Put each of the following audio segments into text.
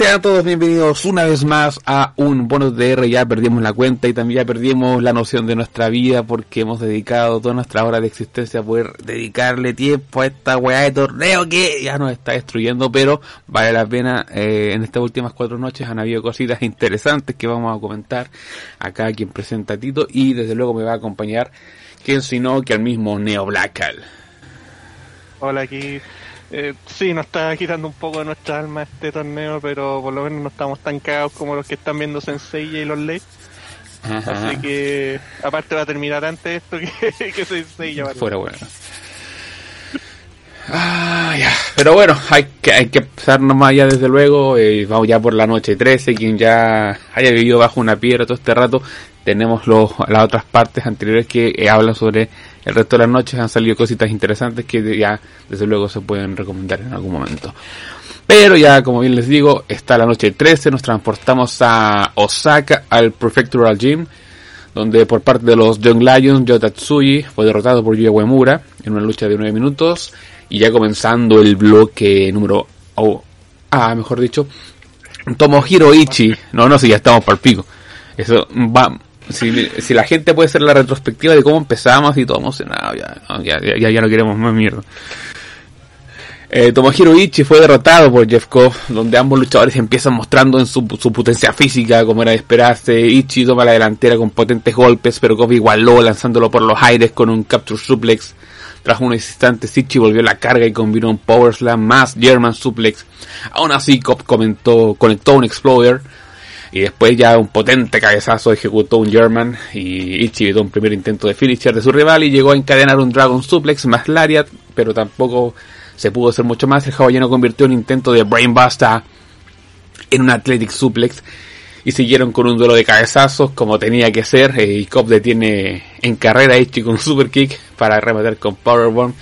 Sean todos bienvenidos una vez más a un bonus DR. Ya perdimos la cuenta y también ya perdimos la noción de nuestra vida porque hemos dedicado toda nuestra hora de existencia a poder dedicarle tiempo a esta weá de torneo que ya nos está destruyendo, pero vale la pena. Eh, en estas últimas cuatro noches han habido cositas interesantes que vamos a comentar. Acá quien presenta a Tito y desde luego me va a acompañar quien sino que al mismo Neo Blackal. Hola, aquí eh, sí, nos está quitando un poco de nuestra alma este torneo, pero por lo menos no estamos tan cagados como los que están viendo Sensei y los Ley. Así que, aparte va a terminar antes esto que, que Sensei ya Fuera bueno. Ah, ya. Pero bueno, hay que, hay que empezar nomás ya desde luego. Eh, vamos ya por la noche 13. Quien ya haya vivido bajo una piedra todo este rato, tenemos los, las otras partes anteriores que eh, hablan sobre el resto de las noches han salido cositas interesantes que ya desde luego se pueden recomendar en algún momento. Pero ya como bien les digo, está la noche 13, nos transportamos a Osaka al Prefectural Gym, donde por parte de los Young Lions, Yo Tatsuyi fue derrotado por Yuya Uemura en una lucha de 9 minutos. Y ya comenzando el bloque número... Oh, ah, mejor dicho, Tomohiro Ichi. No, no, si ya estamos para el pico. Eso va si, la gente puede hacer la retrospectiva de cómo empezamos y todo emocionado, ya, ya, ya, ya no queremos más mierda. Eh, Tomohiro Ichi fue derrotado por Jeff Cobb, donde ambos luchadores empiezan mostrando en su, su, potencia física, como era de esperarse. Ichi toma la delantera con potentes golpes, pero Cobb igualó lanzándolo por los aires con un capture suplex. Tras unos instantes, Ichi volvió la carga y combinó un power slam más German suplex. Aún así, Cobb comentó, conectó un exploder y después ya un potente cabezazo ejecutó un German y Ichi evitó un primer intento de finisher de su rival y llegó a encadenar un Dragon Suplex más Lariat, pero tampoco se pudo hacer mucho más. El hawaiano convirtió un intento de Brainbuster en un Athletic Suplex y siguieron con un duelo de cabezazos como tenía que ser. Eh, y Cobb detiene en carrera Ichi con Super Kick para rematar con Powerbomb.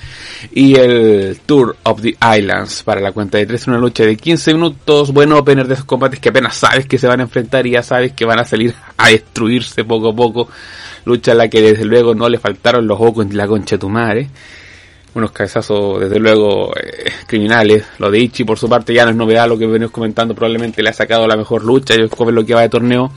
Y el Tour of the Islands para la cuenta de 3, una lucha de 15 minutos. Buen opener de esos combates que apenas sabes que se van a enfrentar y ya sabes que van a salir a destruirse poco a poco. Lucha a la que desde luego no le faltaron los ojos en la concha de tu madre unos cabezazos desde luego eh, criminales. Lo de Ichi por su parte ya no es novedad, lo que venimos comentando probablemente le ha sacado la mejor lucha, yo ver lo que va de torneo.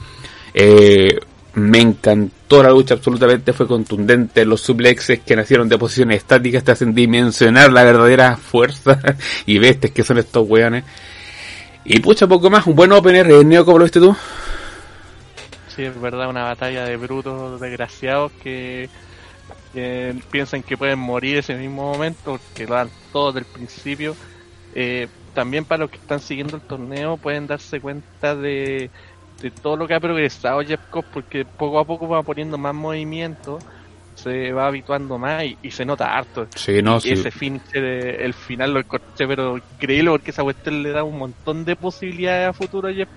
Eh, me encantó la lucha absolutamente, fue contundente, los suplexes que nacieron de posiciones estáticas te hacen dimensionar la verdadera fuerza y bestias que son estos weones. Y pucha poco más, un buen opener, eh, Neo, ¿cómo lo viste tú? Sí, es verdad, una batalla de brutos desgraciados que piensan que pueden morir ese mismo momento, porque lo dan todo del principio. Eh, también para los que están siguiendo el torneo pueden darse cuenta de, de todo lo que ha progresado Jeff porque poco a poco va poniendo más movimiento, se va habituando más y, se nota harto. y ese finish, el final lo escuché pero increíble porque esa cuestión le da un montón de posibilidades a futuro a Jeff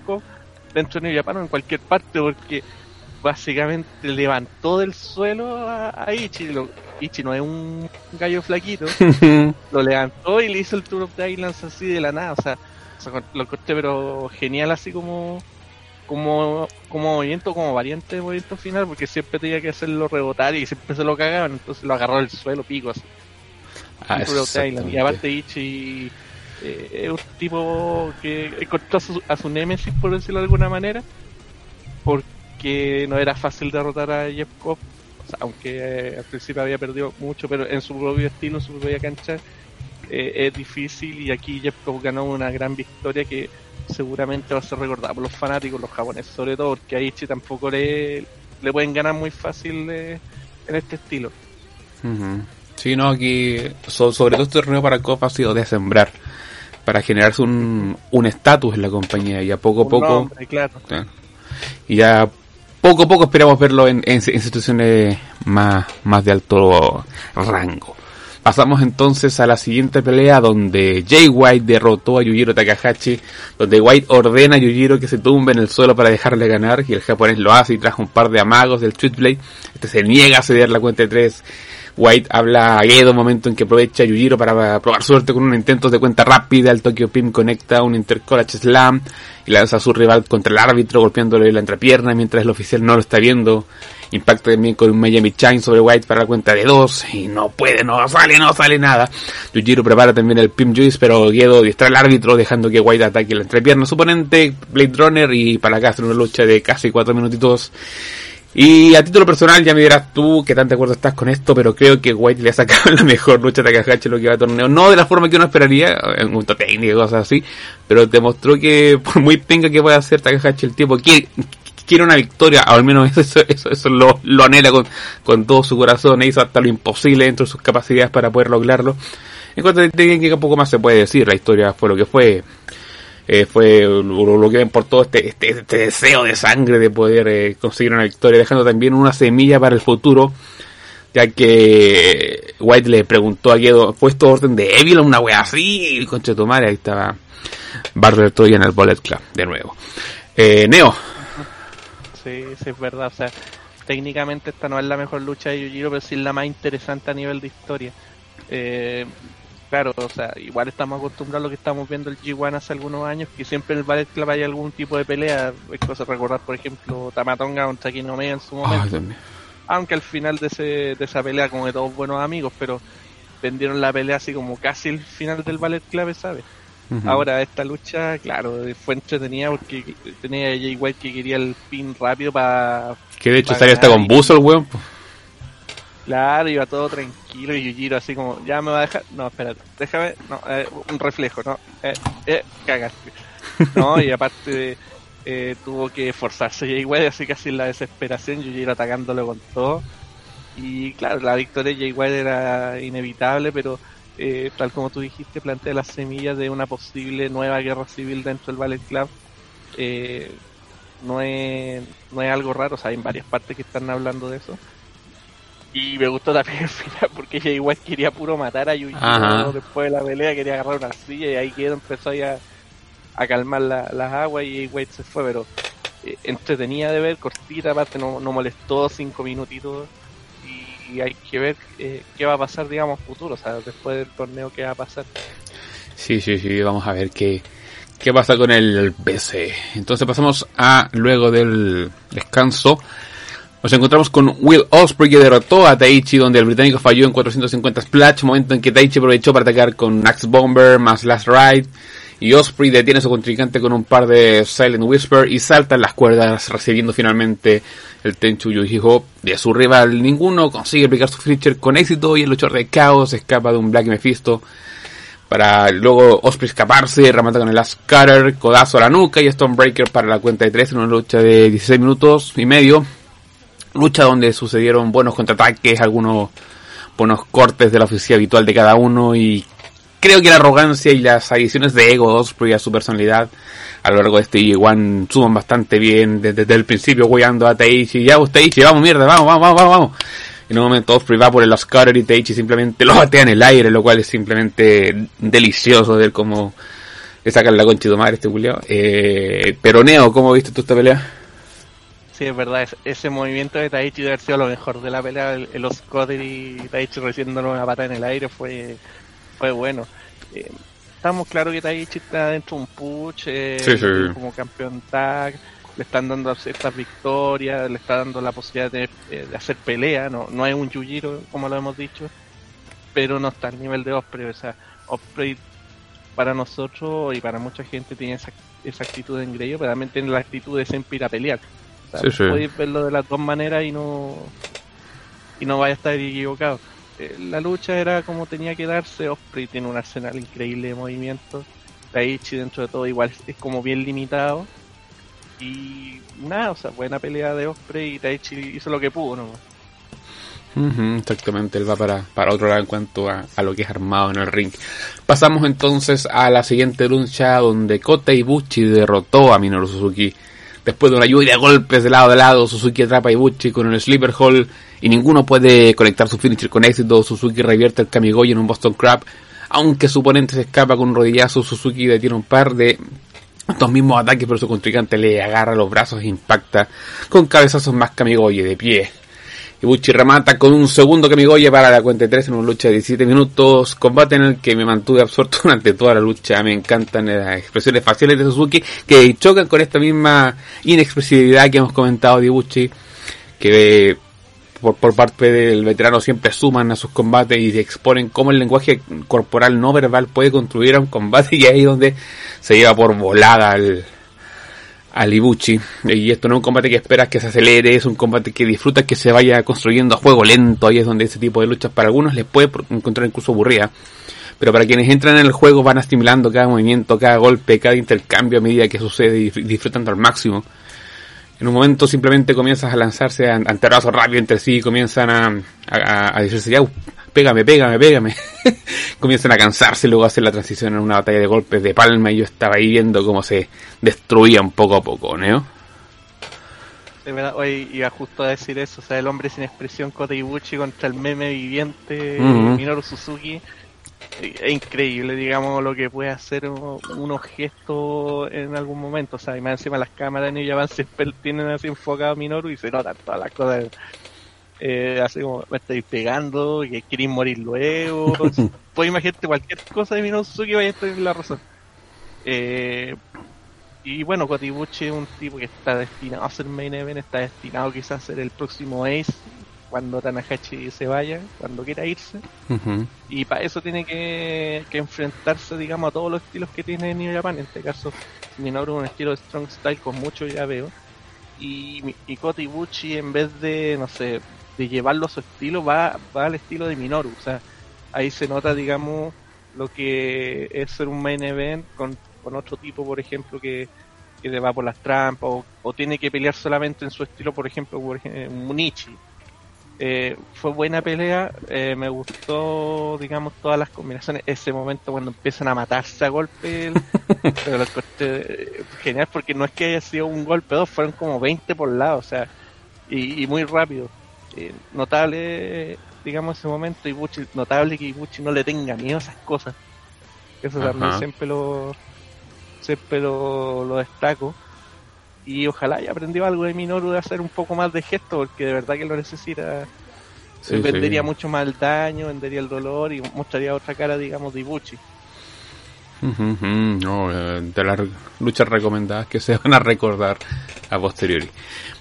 dentro de New Japan o en cualquier parte, porque básicamente levantó del suelo a, Ichi. Ichi no es un gallo flaquito. lo levantó y le hizo el Tour of the Islands así de la nada. O sea, lo corté pero genial así como como como movimiento, como variante de movimiento final, porque siempre tenía que hacerlo rebotar y siempre se lo cagaban, entonces lo agarró del suelo pico así. Ah, y aparte Ichi eh, es un tipo que encontró a su, a su némesis, por decirlo de alguna manera, porque que no era fácil derrotar a Jeff Cobb, aunque eh, al principio había perdido mucho, pero en su propio estilo, en su propia cancha, eh, es difícil y aquí Jeff Cobb ganó una gran victoria que seguramente va a ser recordada por los fanáticos, los japoneses, sobre todo porque a Ichi tampoco le, le pueden ganar muy fácil eh, en este estilo. Sí, no, aquí sobre todo este torneo para Cobb ha sido de sembrar para generarse un estatus en la compañía y a poco a poco claro. y ya poco a poco esperamos verlo en, instituciones más, más de alto rango. Pasamos entonces a la siguiente pelea donde Jay White derrotó a Yujiro Takahashi, donde White ordena a Yujiro que se tumbe en el suelo para dejarle ganar y el japonés lo hace y trajo un par de amagos del Switchblade. Este se niega a ceder la cuenta de tres White habla a Gedo, momento en que aprovecha a Yujiro para probar suerte con un intento de cuenta rápida. El Tokyo Pim conecta un Intercollege Slam y lanza a su rival contra el árbitro golpeándole la entrepierna mientras el oficial no lo está viendo. Impacta también con un Miami Chain sobre White para la cuenta de dos. Y no puede, no sale, no sale nada. Yujiro prepara también el Pim Juice, pero Guedo distrae al árbitro dejando que White ataque la entrepierna a su oponente, Blade Runner, y para acá hace una lucha de casi cuatro minutitos. Y a título personal, ya me dirás tú que tan de acuerdo estás con esto, pero creo que White le ha sacado la mejor lucha a Takahashi lo que va a torneo. No de la forma que uno esperaría, en cuanto a técnica y cosas así, pero demostró que por muy pinga que pueda hacer Takahashi el tiempo, quiere, quiere una victoria, al menos eso, eso, eso lo, lo anhela con, con todo su corazón, e hizo hasta lo imposible dentro de sus capacidades para poder lograrlo. En cuanto a técnica, poco más se puede decir, la historia fue lo que fue eh, fue lo, que ven por todo este, este, este, deseo de sangre de poder eh, conseguir una victoria, dejando también una semilla para el futuro, ya que White le preguntó a Guedo, ¿fue esto orden de Evil una wea así? Y concha tu madre, ahí estaba Barber todavía en el Bullet Club, de nuevo. Eh, Neo. Sí, sí, es verdad, o sea, técnicamente esta no es la mejor lucha de Yujiro, pero sí es la más interesante a nivel de historia. Eh, claro, o sea, igual estamos acostumbrados a lo que estamos viendo el G1 hace algunos años, que siempre en el Ballet Club hay algún tipo de pelea. Es cosa de recordar, por ejemplo, Tamatonga contra Kinomea en su momento. Aunque al final de, ese, de esa pelea, como de todos buenos amigos, pero vendieron la pelea así como casi el final del Ballet Club, ¿sabes? Ahora, esta lucha, claro, fue entretenida porque tenía a Jay White que quería el pin rápido para. Que de hecho estaría hasta con buzo el weón. Claro, iba todo tranquilo y Yujiro así como, ya me va a dejar. No, espérate, déjame. No, eh, un reflejo, ¿no? Eh, eh, cagaste. No, y aparte eh, tuvo que forzarse Jay White, así casi en la desesperación, Yujiro atacándolo con todo. Y claro, la victoria de Jay White era inevitable, pero eh, tal como tú dijiste, plantea las semillas de una posible nueva guerra civil dentro del Ballet Club. Eh, no, es, no es algo raro, o sea, hay varias partes que están hablando de eso. Y me gustó también el final porque ella igual quería puro matar a Yujiro después de la pelea, quería agarrar una silla y ahí quedó, empezó a, a calmar las aguas y White se fue, pero eh, entretenida de ver, cortita, aparte no, no molestó cinco minutitos y, hay que ver eh, qué va a pasar, digamos, futuro, o sea, después del torneo qué va a pasar. Sí, sí, sí, vamos a ver qué, qué pasa con el BC. Entonces pasamos a, luego del descanso, nos encontramos con Will Osprey que derrotó a Taichi donde el británico falló en 450 splash, momento en que Taichi aprovechó para atacar con Axe Bomber más Last Ride y Osprey detiene a su contrincante con un par de Silent Whisper y salta en las cuerdas recibiendo finalmente el Tenchu Yujiho de su rival. Ninguno consigue aplicar su feature con éxito y el luchador de Chaos escapa de un Black Mephisto para luego Osprey escaparse, remata con el Last Cutter, codazo a la nuca y Stonebreaker para la cuenta de 3 en una lucha de 16 minutos y medio lucha donde sucedieron buenos contraataques, algunos buenos cortes de la oficina habitual de cada uno y creo que la arrogancia y las adiciones de ego de Osprey a su personalidad a lo largo de este One suman bastante bien desde, el principio guiando a Taichi, ya vos Taichi, vamos mierda, vamos, vamos, vamos, vamos. En un momento Osprey va por el Oscar y Taichi simplemente lo batea en el aire, lo cual es simplemente delicioso ver cómo le sacan la concha de madre este Julio. Eh, pero Neo, ¿cómo viste tú esta pelea? Sí, es verdad, ese movimiento de Taichi de haber sido lo mejor de la pelea, el, el y Taichi recibiendo una pata en el aire fue, fue bueno. Eh, estamos claros que Taichi está dentro de un push, eh, como campeón tag, le están dando estas victorias, le está dando la posibilidad de, eh, hacer pelea, no, no es un Yujiro como lo hemos dicho, pero no está al nivel de Osprey, o sea, Osprey para nosotros y para mucha gente tiene esa, esa actitud de engreído, pero también tiene la actitud de siempre ir a pelear Podéis verlo de las dos maneras y no y no vaya a estar equivocado. Eh, la lucha era como tenía que darse. Osprey tiene un arsenal increíble de movimientos. Taichi dentro de todo igual es como bien limitado. Y nada, o sea, buena pelea de Osprey y Taichi hizo lo que pudo, ¿no? exactamente, él va para, para otro lado en cuanto a, a, lo que es armado en el ring. Pasamos entonces a la siguiente lucha donde Kota Ibuchi derrotó a Minoru Suzuki Después de una lluvia de golpes de lado a lado, Suzuki atrapa a Ibuchi con un sleeper hole y ninguno puede conectar su finisher con éxito. Suzuki revierte el Kamigoy en un Boston Crab. Aunque su oponente se escapa con un rodillazo, Suzuki detiene un par de estos mismos ataques, pero su contrincante le agarra los brazos e impacta con cabezazos más Kamigoye de pie. Ibuchi remata con un segundo Kamigoye para la cuenta de 3 en una lucha de 17 minutos. Combate en el que me mantuve absorto durante toda la lucha. Me encantan las expresiones faciales de Suzuki que chocan con esta misma inexpresividad que hemos comentado de Ibuchi. que por, por parte del veterano siempre suman a sus combates y exponen cómo el lenguaje corporal no verbal puede construir a un combate y ahí es donde se lleva por volada al, al Ibuchi. Y esto no es un combate que esperas que se acelere, es un combate que disfrutas que se vaya construyendo a juego lento. Ahí es donde ese tipo de luchas para algunos les puede encontrar incluso aburrida. Pero para quienes entran en el juego van asimilando cada movimiento, cada golpe, cada intercambio a medida que sucede y disfrutando al máximo en un momento simplemente comienzas a lanzarse ante rápido entre sí, comienzan a, a, decirse, ya, pégame, pégame, pégame. comienzan a cansarse y luego hacer la transición en una batalla de golpes de palma y yo estaba ahí viendo cómo se destruían poco a poco, ¿no? De verdad, hoy iba justo a decir eso, o sea, el hombre sin expresión Kota Ibuchi contra el meme viviente Minoru Suzuki es increíble, digamos, lo que puede hacer unos gestos en algún momento. O sea, y más encima las cámaras en ella siempre tienen así enfocado a Minoru y se notan todas las cosas. Eh, así como me estoy pegando, que queréis morir luego. Puedes imaginarte cualquier cosa de Minoru Suzuki vaya a tener la razón. Eh, y bueno, Kotibuchi es un tipo que está destinado a ser main event, está destinado quizás a ser el próximo Ace cuando Tanahashi se vaya, cuando quiera irse. Y para eso tiene que, enfrentarse, digamos, a todos los estilos que tiene New Japan. En este caso, Minoru un estilo de Strong Style con mucho ya veo. Y, y Kota Ibuchi, en vez de, no sé, de llevarlo a su estilo, va, va al estilo de Minoru. O sea, ahí se nota, digamos, lo que es ser un main event con, con otro tipo, por ejemplo, que, que va por las trampas o, o, tiene que pelear solamente en su estilo, por ejemplo, por ejemplo Munichi eh, fue buena pelea, eh, me gustó, digamos, todas las combinaciones. Ese momento cuando empiezan a matarse a golpe, pero corté, genial porque no es que haya sido un golpe dos, fueron como 20 por lado, o sea, y, muy rápido. Eh, notable, digamos, ese momento, Ibuchi, notable que Ibuchi no le tenga miedo a esas cosas. Eso también siempre lo, siempre lo, lo destaco y ojalá haya aprendido algo de Minoru de hacer un poco más de gesto porque de verdad que lo necesita. Vendería mucho más el daño vendería el dolor y mostraría otra cara digamos de Ibuchi. No, eh, de las luchas recomendadas que se van a recordar a posteriori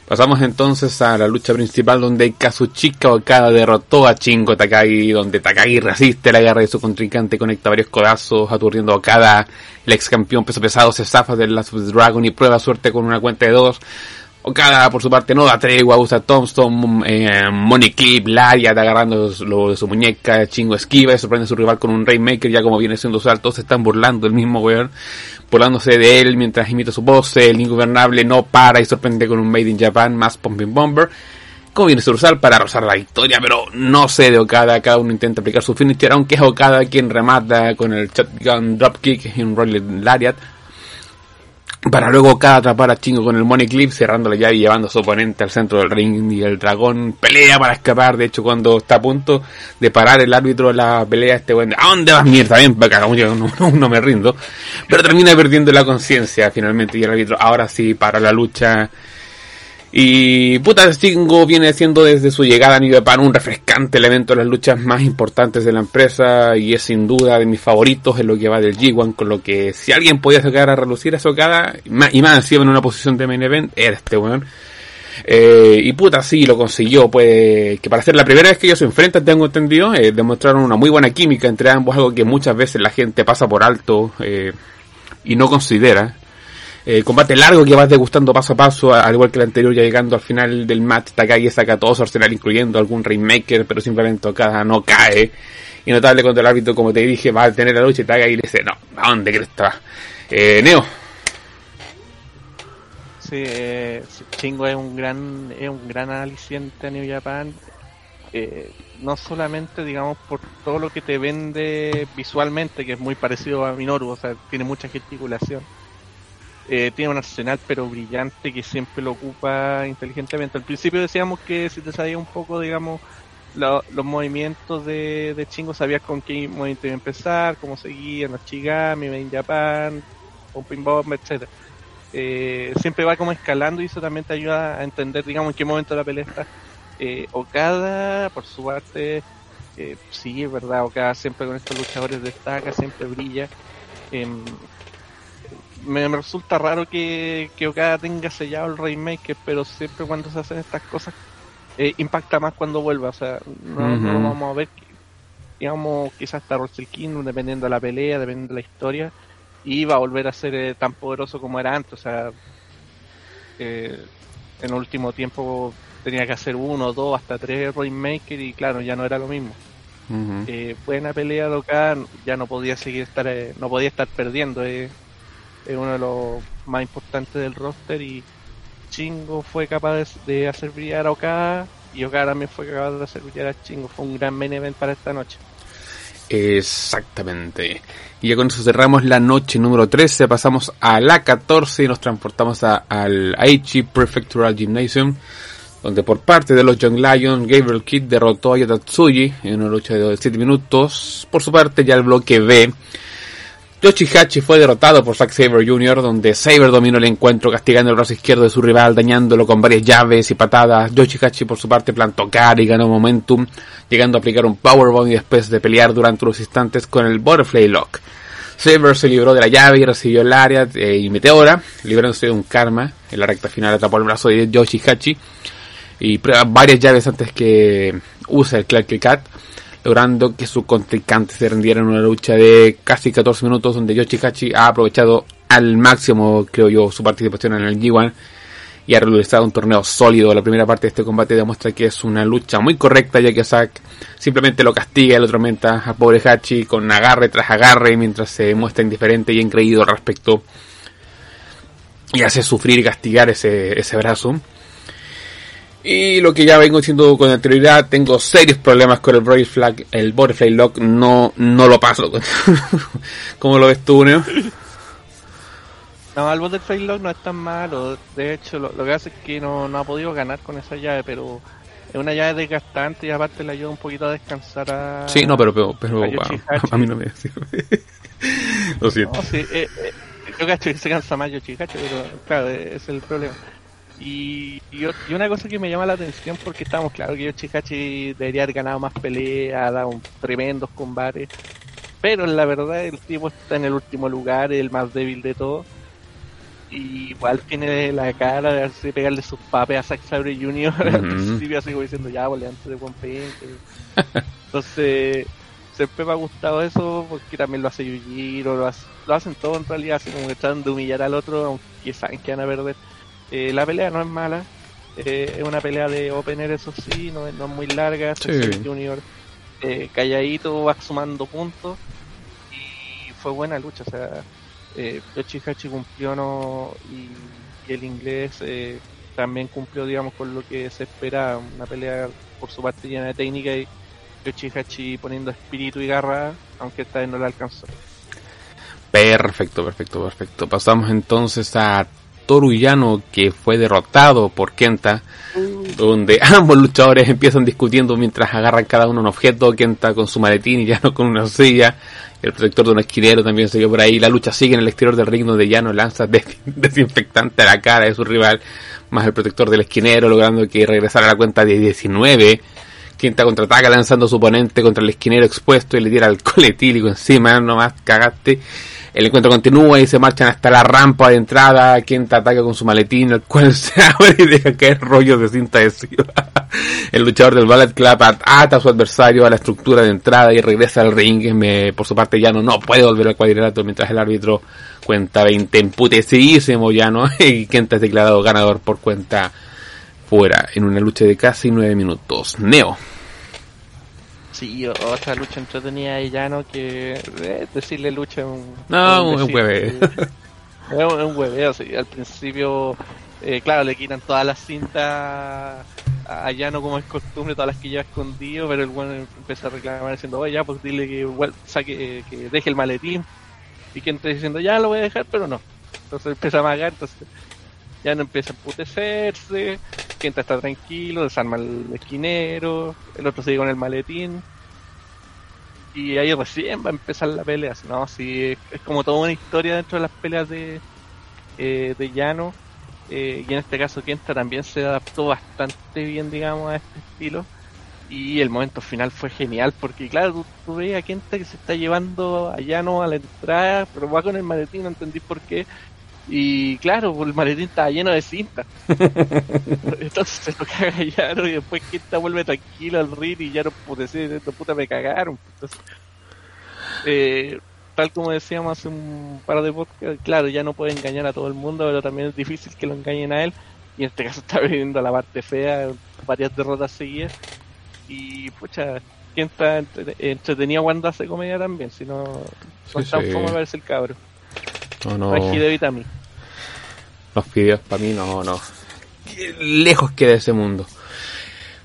Pasamos entonces a la lucha principal donde Kazuchika Okada derrotó a Chingo Takagi, donde Takagi resiste la guerra de su contrincante, conecta varios codazos, aturdiendo a Okada, el ex campeón peso pesado se zafa del Last of Dragon y prueba suerte con una cuenta de dos. Okada, por su parte, no da tregua, usa Tombstone, eh, Money Clip, Lariat agarrando lo de su muñeca, chingo esquiva y sorprende a su rival con un Rainmaker, ya como viene siendo usual, todos se están burlando del mismo weón, burlándose de él mientras imita su voz, el ingobernable no para y sorprende con un Made in Japan más Pumping Bomber, como viene usual para rozar la victoria, pero no sé de Okada, cada uno intenta aplicar su finisher, aunque es Okada quien remata con el shotgun dropkick y un Rolling Lariat, para luego cada atrapar a Chingo con el Money Clip, cerrándole ya y llevando a su oponente al centro del ring y el dragón pelea para escapar, de hecho cuando está a punto de parar el árbitro la pelea, este bueno, ¿a dónde vas mierda? Ven para acá, no, no, me rindo, pero termina perdiendo la conciencia finalmente y el árbitro ahora sí para la lucha y puta, Stingo viene siendo desde su llegada a New Japan un refrescante elemento de las luchas más importantes de la empresa y es sin duda de mis favoritos en lo que va del G1, con lo que si alguien podía sacar a relucir a Sokada, y más encima en una posición de main event, era este weón. Eh, y puta, sí, lo consiguió, pues, que para ser la primera vez que ellos se enfrentan, tengo entendido, eh, demostraron una muy buena química entre ambos, algo que muchas veces la gente pasa por alto eh, y no considera. Eh, combate largo que vas degustando paso a paso, al igual que el anterior, ya llegando al final del match, Takagi saca todo su arsenal, incluyendo algún Rainmaker, pero simplemente cada no cae. Y notable cuando el árbitro, como te dije, va a tener la lucha y Takagi le dice, no, ¿a dónde crees que está? Eh, Neo. Sí, eh, Chingo es un gran, es un gran aliciente a New Japan. Eh, no solamente, digamos, por todo lo que te vende visualmente, que es muy parecido a Minoru, o sea, tiene mucha gesticulación eh, tiene un arsenal pero brillante que siempre lo ocupa inteligentemente. Al principio decíamos que si te sabía un poco, digamos, los movimientos de, de Chingo, sabías con qué movimiento iba a empezar, cómo seguía, los Chigami, Main Japan, Pumping Bomb, etcétera eh, siempre va como escalando y eso también te ayuda a entender, digamos, en qué momento la pelea está. Eh, Okada, por su parte, eh, sí, es verdad, Okada siempre con estos luchadores destaca, siempre brilla. Me, resulta raro que, que Okada tenga sellado el Rainmaker, pero siempre cuando se hacen estas cosas eh, impacta más cuando vuelva. O sea, no, no lo vamos a ver, digamos, quizás hasta Russell King, dependiendo de la pelea, dependiendo de la historia, y va a volver a ser eh, tan poderoso como era antes. O sea, eh, en el último tiempo tenía que hacer uno, dos, hasta tres Rainmaker y claro, ya no era lo mismo. eh, buena pelea acá, ya no podía seguir estar, eh, no podía estar perdiendo. Eh. Es uno de los más importantes del roster y Chingo fue capaz de, hacer brillar a Okada y Okada también fue capaz de hacer brillar a Chingo. Fue un gran main event para esta noche. Exactamente. Y ya con eso cerramos la noche número 13, pasamos a la 14 y nos transportamos a, al Aichi Prefectural Gymnasium, donde por parte de los Young Lions, Gabriel Kidd derrotó a Yatatsuji en una lucha de 7 minutos. Por su parte, ya el bloque B Yoshihachi fue derrotado por Zack Saber Jr., donde Saber dominó el encuentro castigando el brazo izquierdo de su rival, dañándolo con varias llaves y patadas. Yoshihachi por su parte plantó cara y ganó momentum, llegando a aplicar un powerbomb y después de pelear durante unos instantes con el Butterfly Lock. Saber se libró de la llave y recibió el área eh, y Meteora, librándose de un karma. En la recta final atrapó el brazo de Yoshihachi y varias llaves antes que usa el Clark Cat logrando que su contrincante se rendiera en una lucha de casi 14 minutos donde Yoshihachi ha aprovechado al máximo, creo yo, su participación en el G1 y ha realizado un torneo sólido. La primera parte de este combate demuestra que es una lucha muy correcta ya que Zack simplemente lo castiga y lo atormenta a pobre Hachi con agarre tras agarre mientras se muestra indiferente y engreído al respecto y hace sufrir y castigar ese, ese brazo. Y lo que ya vengo diciendo con anterioridad, tengo serios problemas con el Butterfly Flag, el Butterfly Lock, no, no lo paso. ¿Cómo lo ves tú, Neo? No, el Butterfly Lock no es tan malo. De hecho, lo, que hace es que no, no, ha podido ganar con esa llave, pero es una llave desgastante y aparte le ayuda un poquito a descansar a. Sí, no, pero, pero, a, mí no me lo siento. No, sí, eh, eh, yo cacho que se cansa más Yochihachi, pero claro, es el problema. Y, y, una cosa que me llama la atención porque estamos claro que Yoshikachi debería haber ganado más peleas, ha dado tremendos combates, pero la verdad el tipo está en el último lugar, el más débil de todos. Y igual tiene la cara de pegarle sus papes a Zack Sabre Jr. al principio así como diciendo ya vole antes de buen Entonces siempre me ha gustado eso porque también lo hace Yujiro, lo, lo hacen todo en realidad, así como que tratan de humillar al otro aunque saben que van a perder eh, la pelea no es mala, eh, es una pelea de opener, eso sí, no, es muy larga. Sí. Junior eh, calladito va sumando puntos y fue buena lucha. O sea, eh, Yoshi cumplió no, y, el inglés también cumplió, digamos, con lo que se espera. Una pelea por su parte llena de técnica y Yoshi poniendo espíritu y garra, aunque esta vez no la alcanzó. Perfecto, perfecto, perfecto. Pasamos entonces a Toruyano que fue derrotado por Kenta, donde ambos luchadores empiezan discutiendo mientras agarran cada uno un objeto, Kenta con su maletín y Llano con una silla, el protector de un esquinero también se vio por ahí, la lucha sigue en el exterior del ring donde Llano lanza desinfectante a la cara de su rival, más el protector del esquinero, logrando que regresara a la cuenta de 19. Kenta contraataca lanzando su oponente contra el esquinero expuesto y le tira alcohol etílico encima, nomás cagaste. El encuentro continúa y se marchan hasta la rampa de entrada. Te ataca con su maletín, el cual se abre y deja caer rollos de cinta adhesiva. el luchador del Ballet Club ata a su adversario a la estructura de entrada y regresa al ring. Por su parte, Llano no puede volver al cuadrilátero mientras el árbitro cuenta 20 emputecidísimo Llano y Kenta es declarado ganador por cuenta fuera en una lucha de casi 9 minutos. Neo. Sí, otra lucha entretenida y llano que eh, decirle lucha es un... No, un, hueveo. Es un, hueveo, sí. Al principio, eh, claro, le quitan todas las cintas a Llano como es costumbre, todas las que lleva escondido, pero el bueno empieza a reclamar diciendo, oye, ya, pues dile que, saque, que deje el maletín. Y que entre diciendo, ya lo voy a dejar, pero no. Entonces empieza a magar, entonces ya no empieza a emputecerse, Kenta está tranquilo, desarma el esquinero, el otro sigue con el maletín. Y ahí recién va a empezar la pelea, ¿no? Sí, es como toda una historia dentro de las peleas de, eh, de Llano. Eh, y en este caso Kenta también se adaptó bastante bien, digamos, a este estilo. Y el momento final fue genial, porque claro, tú, tú ves a Kenta que se está llevando a Llano a la entrada, pero va con el maletín, no entendí por qué Y claro, el maletín estaba lleno de cinta. Entonces se lo cagaron y después Quinta vuelve tranquilo al ring y ya no pude decir, puta me cagaron. Entonces, eh, tal como decíamos hace un par de podcasts, claro, ya no puede engañar a todo el mundo, pero también es difícil que lo engañen a él. Y en este caso está viviendo la parte fea, varias derrotas seguidas. Y pucha, quien está entretenido cuando hace comedia también, si no, no sí, tan sí. verse el cabro. No, no. Los videos para mí no, no. Lejos queda ese mundo.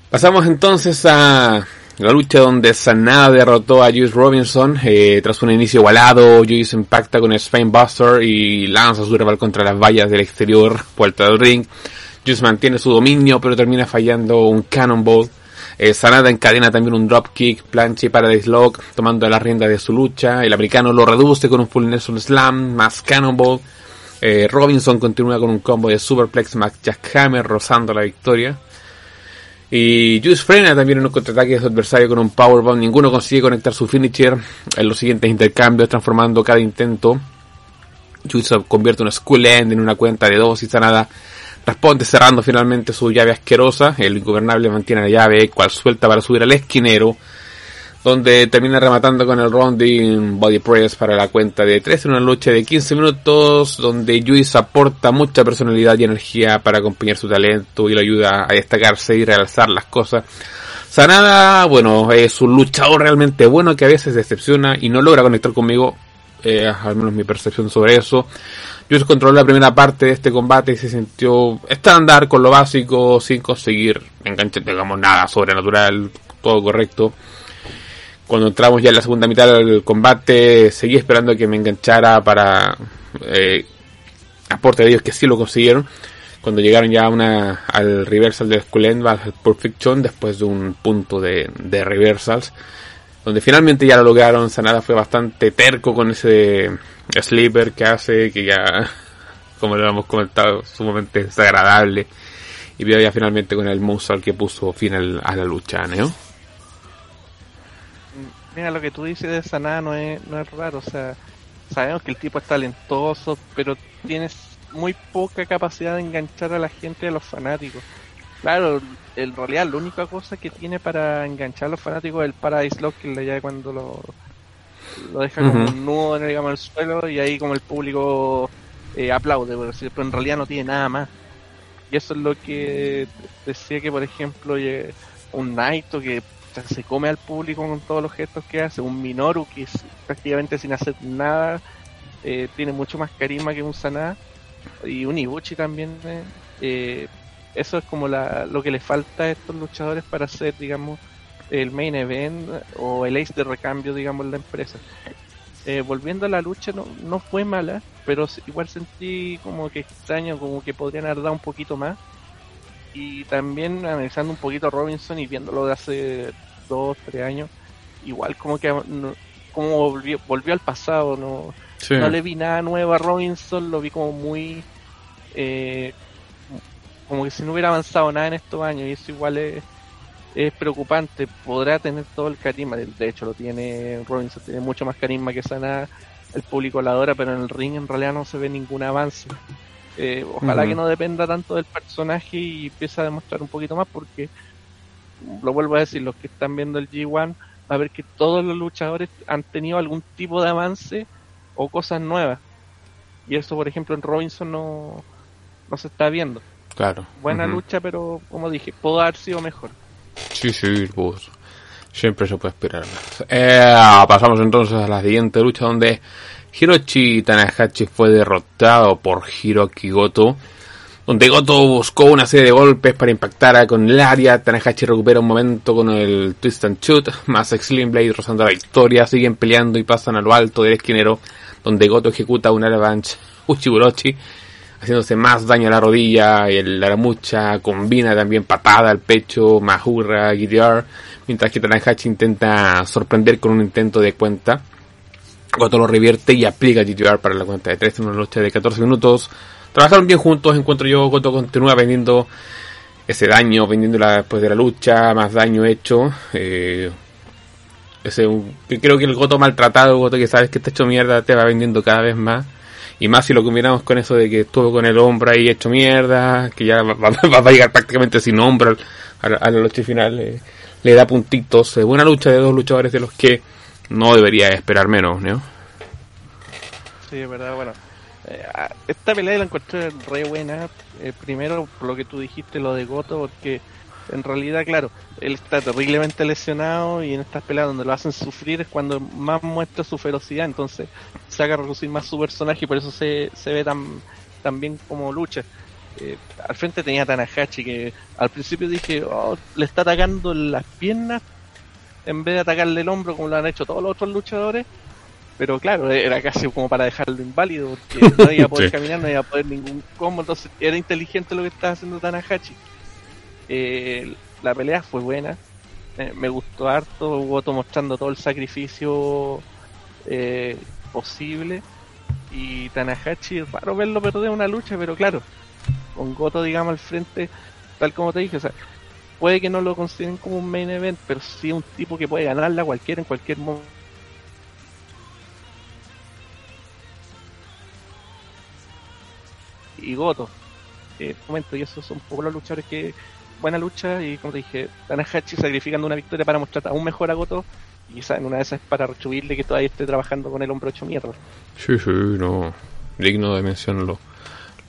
Pasamos entonces a la lucha donde Sanada derrotó a Juice Robinson eh, tras un inicio igualado. Juice impacta con el Buster y lanza su rival contra las vallas del exterior, puerta del ring. Juice mantiene su dominio pero termina fallando un Cannonball. Eh, Sanada encadena también un dropkick, planche para Lock, tomando la rienda de su lucha. El americano lo reduce con un full Nelson Slam, más Cannonball. Eh, Robinson continúa con un combo de Superplex Mac Jackhammer rozando la victoria. Y Juice frena también en un contraataque de su adversario con un powerbomb. Ninguno consigue conectar su finisher en los siguientes intercambios, transformando cada intento. Juice convierte un Skull End en una cuenta de dos y Sanada responde cerrando finalmente su llave asquerosa. El ingobernable mantiene la llave, cual suelta para subir al esquinero donde termina rematando con el rounding body press para la cuenta de 3 en una lucha de 15 minutos donde Juice aporta mucha personalidad y energía para acompañar su talento y lo ayuda a destacarse y realzar las cosas. Sanada, bueno, es un luchador realmente bueno que a veces decepciona y no logra conectar conmigo, eh, al menos mi percepción sobre eso. Juice controló la primera parte de este combate y se sintió estándar con lo básico, sin conseguir enganche, digamos, nada sobrenatural, todo correcto cuando entramos ya en la segunda mitad del combate, seguí esperando que me enganchara para eh, aporte de ellos que sí lo consiguieron. Cuando llegaron ya una, al reversal de Skull al Perfection, después de un punto de, de reversals, donde finalmente ya lo lograron. Sanada fue bastante terco con ese sleeper que hace, que ya, como lo hemos comentado, sumamente desagradable. Y vio ya finalmente con el al que puso fin a la lucha, ¿no? Mira, lo que tú dices de Sanada no es, no es raro, o sea, sabemos que el tipo es talentoso, pero tienes muy poca capacidad de enganchar a la gente, a los fanáticos. Claro, en realidad la única cosa que tiene para enganchar a los fanáticos es el Paradise Lock, que ya cuando lo, lo deja como un nudo en el, suelo y ahí como el público eh, aplaude, pero en realidad no tiene nada más. Y eso es lo que decía que, por ejemplo, un Naito que se come al público con todos los gestos que hace. Un Minoru que es prácticamente sin hacer nada eh, tiene mucho más carisma que un Sanada. Y un Ibuchi también. Eh, eso es como la, lo que le falta a estos luchadores para hacer, digamos, el main event o el ace de recambio, digamos, en la empresa. volviendo a la lucha, no, no fue mala, pero igual sentí como que extraño, como que podrían haber dado un poquito más. Y también analizando un poquito a Robinson y viéndolo de hace dos, tres años, igual como que como volvió, volvió al pasado, no, no le vi nada nuevo a Robinson, lo vi como muy eh, como que si no hubiera avanzado nada en estos años y eso igual es, es preocupante, podrá tener todo el carisma, de hecho lo tiene Robinson, tiene mucho más carisma que Sana, el público la adora, pero en el ring en realidad no se ve ningún avance. Eh, ojalá que no dependa tanto del personaje y empiece a demostrar un poquito más porque, lo vuelvo a decir, los que están viendo el G1 va a ver que todos los luchadores han tenido algún tipo de avance o cosas nuevas. Y eso, por ejemplo, en Robinson no, no se está viendo. Claro. Buena lucha, pero como dije, pudo haber sido mejor. Sí, sí, pues siempre se puede esperar eh, pasamos entonces a la siguiente lucha donde Hiroshi Tanahashi fue derrotado por Hiroki Goto, donde Goto buscó una serie de golpes para impactar con el área. Tanahashi recupera un momento con el Twist and Shoot, más Slim Blade rozando la victoria. Siguen peleando y pasan a lo alto del esquinero, donde Goto ejecuta un Avalanche Uchiburochi, haciéndose más daño a la rodilla. Y el Aramucha combina también patada al pecho, Mahura, Gidear, mientras que Tanahashi intenta sorprender con un intento de cuenta. Goto lo revierte y aplica GTR para la cuenta de 3 en una noche de 14 minutos. Trabajaron bien juntos, encuentro yo. Goto continúa vendiendo ese daño, vendiéndola después de la lucha, más daño hecho. Eh, ese, creo que el Goto maltratado, Goto que sabes que está hecho mierda, te va vendiendo cada vez más. Y más si lo combinamos con eso de que estuvo con el hombro ahí hecho mierda, que ya va, a llegar prácticamente sin hombro a, la noche final, le da puntitos. buena lucha de dos luchadores de los que no debería esperar menos, ¿no? Sí, es verdad, bueno. Eh, esta pelea la encontré re buena. Eh, primero, por lo que tú dijiste, lo de Goto, porque en realidad, claro, él está terriblemente lesionado y en estas peleas donde lo hacen sufrir es cuando más muestra su ferocidad, entonces saca a reducir más su personaje y por eso se, se ve tan, tan bien como lucha. Eh, al frente tenía Tanahashi que al principio dije, oh, le está atacando las piernas en vez de atacarle el hombro como lo han hecho todos los otros luchadores. Pero claro, era casi como para dejarlo inválido, porque no iba a poder caminar, no iba a poder ningún combo, entonces era inteligente lo que estaba haciendo Tanahashi. Eh, la pelea fue buena, me gustó harto, Goto mostrando todo el sacrificio eh, posible y Tanahashi, raro verlo perder una lucha, pero claro, con Goto digamos al frente, tal como te dije, o sea, puede que no lo consideren como un main event, pero sí un tipo que puede ganarla cualquiera en cualquier momento. Y Goto, eh, momento, y esos son poco los luchadores que buena lucha y como te dije, Tanahashi sacrificando una victoria para mostrar aún mejor a Goto y quizá en una de esas es para rechuirle que todavía esté trabajando con el hombro hecho mierda. Sí, sí, no, digno de mencionarlo,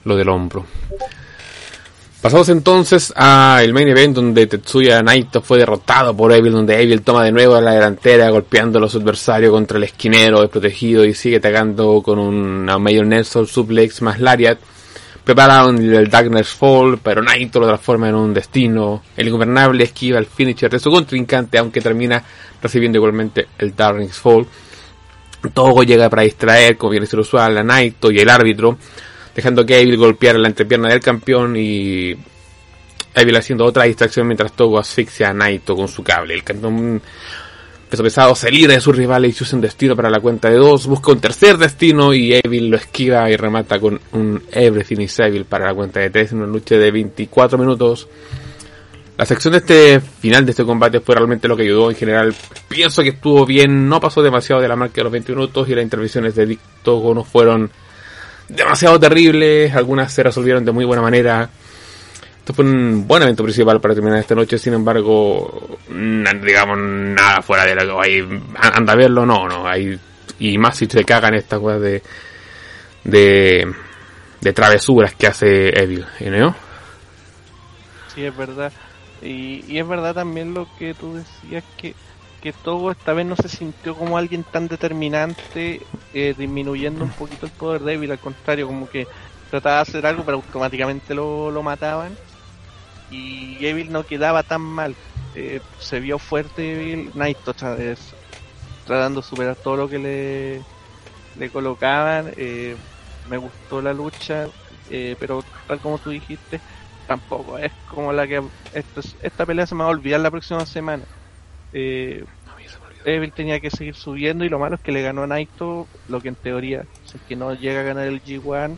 lo del hombro. Pasamos entonces a el main event donde Tetsuya Naito fue derrotado por Evil, donde Evil toma de nuevo la delantera golpeando a los adversarios contra el esquinero desprotegido y sigue atacando con una Mayor Nelson suplex más Lariat Prepararon el Darkness Fall, pero Naito lo transforma en un destino. El ingobernable esquiva el finisher de su contrincante, aunque termina recibiendo igualmente el Darkness Fall. Togo llega para distraer, como viene ser usual, a Naito y el árbitro, dejando que Evil golpeara la entrepierna del campeón y Evil haciendo otra distracción mientras Togo asfixia a Naito con su cable. El pesado se libra de sus rivales y usa un destino para la cuenta de dos, busca un tercer destino y Evil lo esquiva y remata con un Everything is Evil para la cuenta de tres en una lucha de 24 minutos. La sección de este final de este combate fue realmente lo que ayudó en general. Pienso que estuvo bien, no pasó demasiado de la marca de los 20 minutos y las intervenciones de Dicto no fueron demasiado terribles, algunas se resolvieron de muy buena manera. Esto fue un buen evento principal para terminar esta noche, sin embargo, digamos, nada fuera de que hay. Anda a verlo, no, no. Hay, y más si se cagan estas cosas de, de, travesuras que hace Evil, ¿no? Sí, es verdad. Y, y es verdad también lo que tú decías, que, que todo esta vez no se sintió como alguien tan determinante, eh, disminuyendo un poquito el poder débil, al contrario, como que trataba de hacer algo, pero automáticamente lo, lo mataban y Evil no quedaba tan mal. Eh, se vio fuerte Evil, Naito tratando de superar todo lo que le, le colocaban. Eh, me gustó la lucha, eh, pero tal como tú dijiste, tampoco es como la que esta pelea se me va a olvidar la próxima semana. Evil tenía que seguir subiendo y lo malo es que le ganó a Naito, lo que en teoría, si es que no llega a ganar el G1,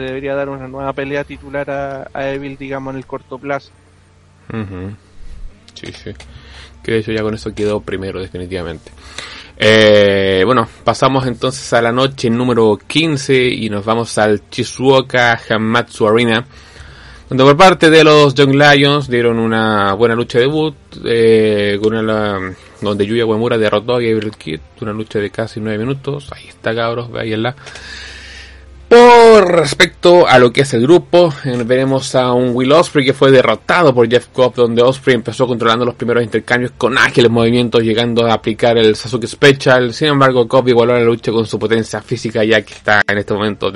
debería dar una nueva pelea titular a, Evil, digamos, en el corto plazo. Sí, sí. Que de hecho ya con eso quedó primero, definitivamente. Eh, bueno, pasamos entonces a la noche número 15 y nos vamos al Chizuoka Hamatsu Arena, donde por parte de los Young Lions dieron una buena lucha de debut, eh, con una, donde Yuya Uemura derrotó a Gabriel Kidd, una lucha de casi 9 minutos. Ahí está, cabros, la por respecto a lo que es el grupo, eh, veremos a un Will Osprey que fue derrotado por Jeff Cobb, donde Osprey empezó controlando los primeros intercambios con ágiles movimientos, llegando a aplicar el Sasuke Special. Sin embargo, Cobb igualó la lucha con su potencia física, ya que está en este momento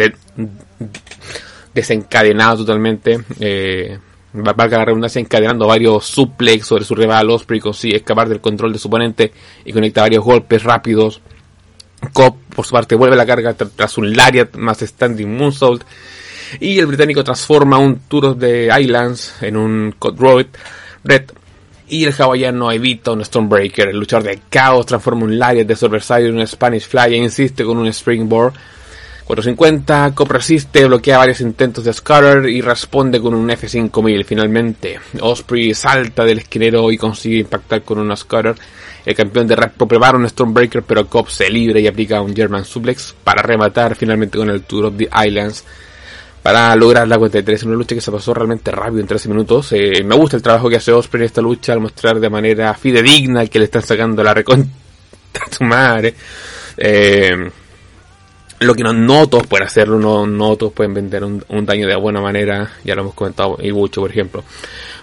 desencadenado totalmente. Eh, valga la redundancia, encadenando varios suplex sobre su rival. Osprey consigue escapar del control de su oponente y conecta varios golpes rápidos Cobb, por su parte, vuelve la carga tras un Lariat más Standing Moonsault. Y el británico transforma un Tour de Islands en un Cut Red. Y el hawaiano evita un Stormbreaker. El luchador de caos transforma un Lariat de Side en un Spanish Fly e insiste con un Springboard. 450, Cobb resiste, bloquea varios intentos de Scutter y responde con un F5000. Finalmente, Osprey salta del esquinero y consigue impactar con un Scutter El campeón de Rapro prepara un Stormbreaker, pero Cobb se libre y aplica un German Suplex para rematar finalmente con el Tour of the Islands para lograr la cuenta de 3 en una lucha que se pasó realmente rápido en 13 minutos. Eh, me gusta el trabajo que hace Osprey en esta lucha al mostrar de manera fidedigna que le están sacando la recontra a su madre. Eh, lo que no, no todos pueden hacerlo, no, no todos pueden vender un, daño de buena manera, ya lo hemos comentado, Ibucho por ejemplo.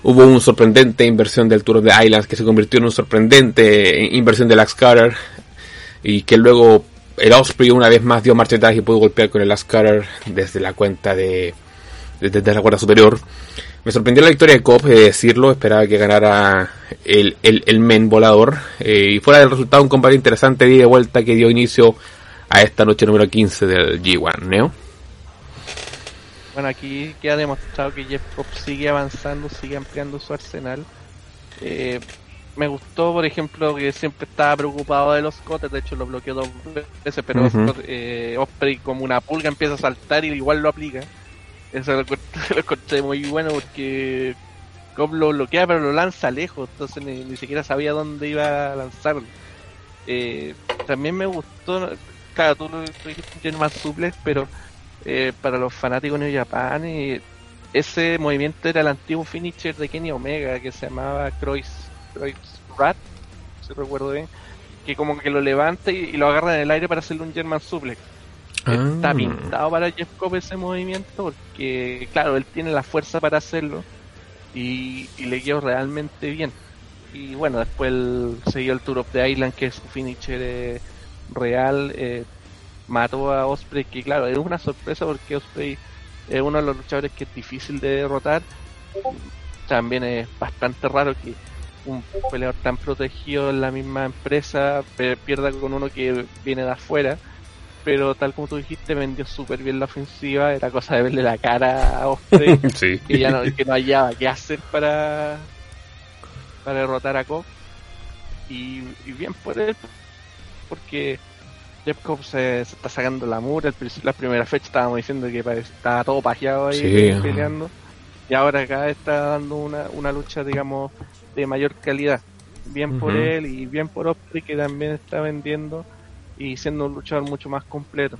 Hubo un sorprendente inversión del Tour the Islands que se convirtió en un sorprendente inversión del Axe y que luego el Osprey una vez más dio marcha atrás y pudo golpear con el Axe desde la cuenta de, desde, la cuerda superior. Me sorprendió la victoria de Cobb, de decirlo, esperaba que ganara el, el, el men volador. Eh, y fuera del resultado, un combate interesante de vuelta que dio inicio a esta noche número 15 del G1, ¿no? Bueno, aquí queda demostrado que Jeff Cobb sigue avanzando, sigue ampliando su arsenal. Eh, me gustó, por ejemplo, que siempre estaba preocupado de los cotes, de hecho lo bloqueó dos veces, pero eh, Osprey como una pulga empieza a saltar y igual lo aplica. Eso lo, lo encontré muy bueno porque Cobb lo bloquea pero lo lanza lejos, entonces ni, siquiera sabía dónde iba a lanzarlo. Eh, también me gustó, claro, tú lo dijiste más suples, pero eh, para los fanáticos de New Japan, eh, ese movimiento era el antiguo finisher de Kenny Omega que se llamaba Croix, Croix Rat, si recuerdo bien, que como que lo levanta y, lo agarra en el aire para hacerle un German suplex. Está ah. pintado para Jeff Cobb ese movimiento porque, claro, él tiene la fuerza para hacerlo y, le quedó realmente bien. Y bueno, después el, siguió el Tour of the Island, que es su finisher eh, real. Eh, mató a Osprey, que claro, es una sorpresa porque Osprey es uno de los luchadores que es difícil de derrotar. También es bastante raro que un peleador tan protegido en la misma empresa pierda con uno que viene de afuera. Pero tal como tú dijiste, vendió súper bien la ofensiva. Era cosa de verle la cara a Osprey. Y ya no, que no hallaba qué hacer para, para derrotar a. Y, y bien por él, porque Jeff se, está sacando la mura. La primera fecha estábamos diciendo que estaba todo pajeado ahí peleando. Y ahora acá está dando una, una lucha, digamos, de mayor calidad. Bien por él y bien por Osprey que también está vendiendo y siendo un luchador mucho más completo.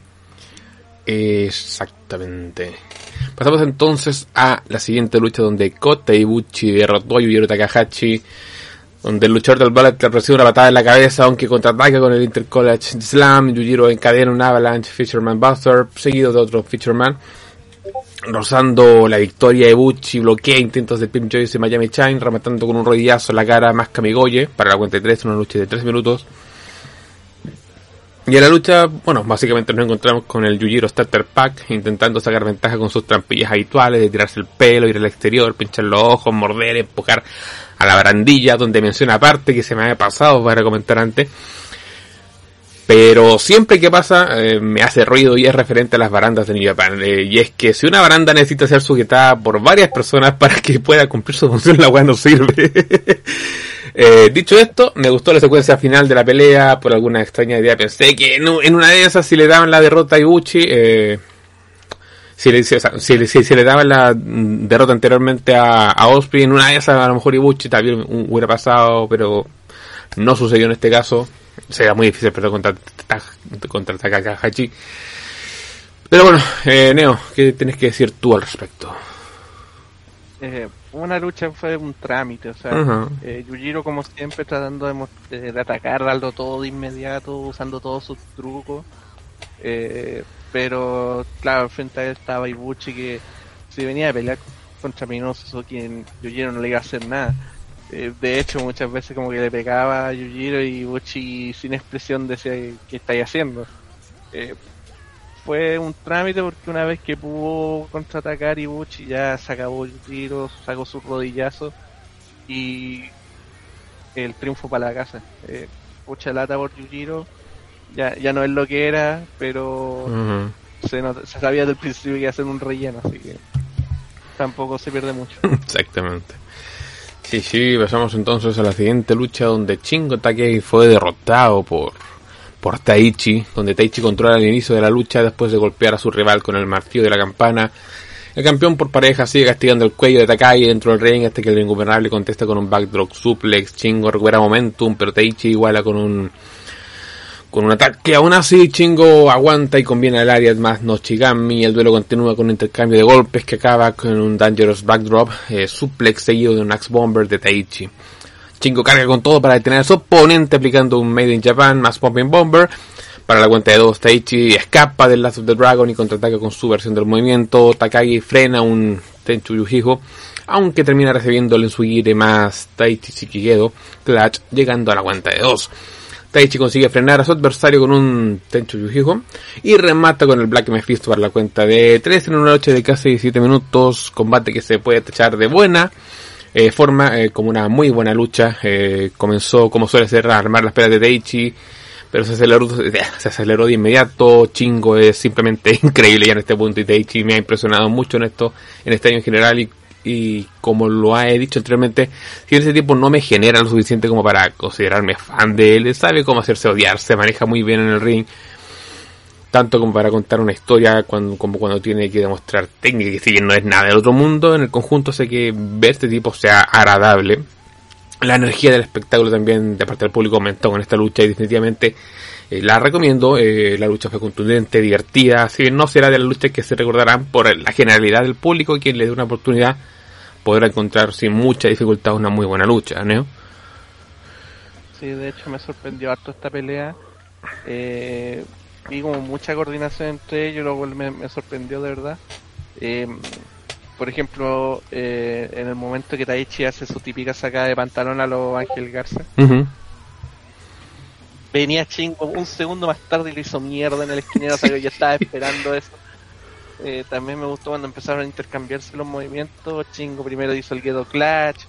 Exactamente. Pasamos entonces a la siguiente lucha donde Kota Ibuchi derrotó a Yujiro Takahashi donde el luchador del Ballet recibe una patada en la cabeza, aunque contraataca con el Intercollege Slam, Yujiro encadena un Avalanche Fisherman Buster, seguido de otro Fisherman, rozando la victoria de Bucci, bloquea intentos de Pim Joyce y Miami Chain, rematando con un rodillazo la cara más Kamigoye, para la cuenta de 3, una lucha de 3 minutos. Y en la lucha, bueno, básicamente nos encontramos con el Yujiro Starter Pack, intentando sacar ventaja con sus trampillas habituales, de tirarse el pelo, ir al exterior, pinchar los ojos, morder, empujar a la barandilla, donde menciona aparte que se me había pasado para comentar antes. Pero siempre que pasa eh, me hace ruido y es referente a las barandas de New Japan. Eh, y es que si una baranda necesita ser sujetada por varias personas para que pueda cumplir su función, la weá no sirve. eh, dicho esto, me gustó la secuencia final de la pelea. Por alguna extraña idea pensé que en, una de esas si le daban la derrota a Ibuchi, eh, si le, si, si, le daban la derrota anteriormente a, a Osprey, en una de esas a lo mejor Ibuchi también hubiera pasado, pero no sucedió en este caso. Sería muy difícil pero contra, contra Takahashi. Pero bueno, eh, Neo, ¿qué tienes que decir tú al respecto? Eh, una lucha fue un trámite, o sea, eh, Yujiro como siempre tratando de, de, atacar, dando todo de inmediato, usando todos sus trucos. Eh, pero claro, frente a él estaba Ibuchi que si venía a pelear contra Minoso, quien Yujiro no le iba a hacer nada. Eh, de hecho, muchas veces como que le pegaba a Yujiro y Ibuchi sin expresión decía qué estáis haciendo. Eh, fue un trámite porque una vez que pudo contraatacar Ibuchi ya se acabó Yujiro, sacó su rodillazo y el triunfo para la casa. Eh, mucha lata por Yujiro, ya, ya no es lo que era, pero se, se sabía desde el principio que iba a ser un relleno, así que tampoco se pierde mucho. Exactamente. Sí, sí, pasamos entonces a la siguiente lucha donde Chingo Takei fue derrotado por, por Taichi, donde Taichi controla el inicio de la lucha después de golpear a su rival con el martillo de la campana El campeón por pareja sigue castigando el cuello de Takai dentro del ring hasta que el ingobernable contesta con un backdrop suplex, Chingo recupera momentum, pero Taichi iguala con un con un ataque. Aún así, Chingo aguanta y conviene al área más Nochigami. El duelo continúa con un intercambio de golpes que acaba con un Dangerous Backdrop, eh, suplex seguido de un Axe Bomber de Taichi. Chingo carga con todo para detener a su oponente aplicando un Made in Japan más Pumping Bomber. Para la cuenta de dos, Taichi escapa del Last of the Dragon y contraataca con su versión del movimiento. Takagi frena un Tenchu Yujijo, aunque termina recibiendo el Ensugire más Taichi Shikigedo Clutch, llegando a la cuenta de dos. Taichi consigue frenar a su adversario con un Tenchu Yujijo y remata con el Black Mephisto para la cuenta de 3 en una noche de casi 17 minutos. Combate que se puede tachar de buena eh, forma, eh, como una muy buena lucha. Eh, comenzó, como suele ser, a armar las pelas de Taichi, pero se aceleró, se aceleró de inmediato. Chingo es simplemente increíble ya en este punto y Taichi me ha impresionado mucho en esto, en este año en general y como lo he dicho anteriormente, si ese tipo no me genera lo suficiente como para considerarme fan de él, sabe cómo hacerse odiar, se maneja muy bien en el ring, tanto como para contar una historia cuando, como cuando tiene que demostrar técnica, que si no es nada del otro mundo, en el conjunto sé que ver este tipo sea agradable. La energía del espectáculo también de parte del público aumentó con esta lucha y definitivamente eh, la recomiendo. Eh, la lucha fue contundente, divertida. Si bien no será de las luchas que se recordarán por la generalidad del público, quien le dé una oportunidad podrá encontrar sin mucha dificultad una muy buena lucha, ¿no? Sí, de hecho me sorprendió harto esta pelea. Eh, vi como mucha coordinación entre ellos, luego me, me sorprendió de verdad. Eh, por ejemplo, eh, en el momento que Taichi hace su típica sacada de pantalón a los Ángel Garza, venía chingo un segundo más tarde y le hizo mierda en el esquinero, o sea yo estaba esperando eso. Eh, también me gustó cuando empezaron a intercambiarse los movimientos. Chingo primero hizo el Gedo Clutch.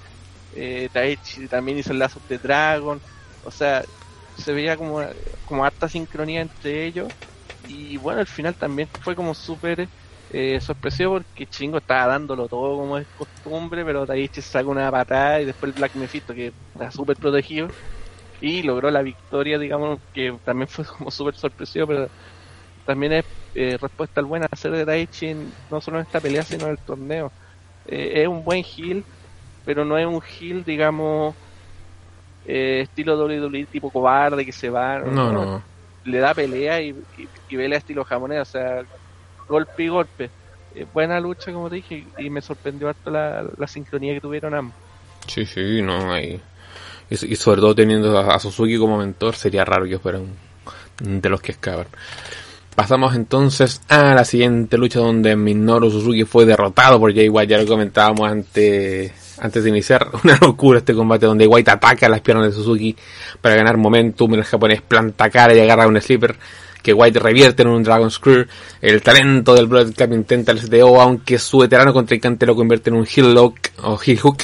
Eh, Taichi también hizo el Lazo de Dragon. O sea, se veía como, como harta sincronía entre ellos. Y bueno, al final también fue como súper eh, sorpresivo porque Chingo estaba dándolo todo como es costumbre, pero Taichi sacó una patada y después el Black Mephisto que está súper protegido y logró la victoria, digamos, que también fue como súper sorpresivo, pero también es eh, respuesta al buen hacer de Daichi no solo en esta pelea sino en el torneo. Eh, es un buen heal, pero no es un heal, digamos, eh, estilo WWE tipo cobarde que se va. No, no. Le da pelea y, y, pelea estilo jamonés, o sea, golpe y golpe. buena lucha, como te dije, y me sorprendió harto la, la sincronía que tuvieron ambos. Sí, sí, no, hay. Y, sobre todo teniendo a, Suzuki como mentor, sería raro que fuera de los que escapan. Pasamos entonces a la siguiente lucha donde Minoru Suzuki fue derrotado por Jay White. Ya lo comentábamos antes, antes de iniciar. Una locura este combate donde White ataca las piernas de Suzuki para ganar momentum. El japonés planta cara y agarra un slipper que White revierte en un Dragon Screw. El talento del Blood Club intenta el STO, aunque su veterano contrincante lo convierte en un heel lock o heel hook.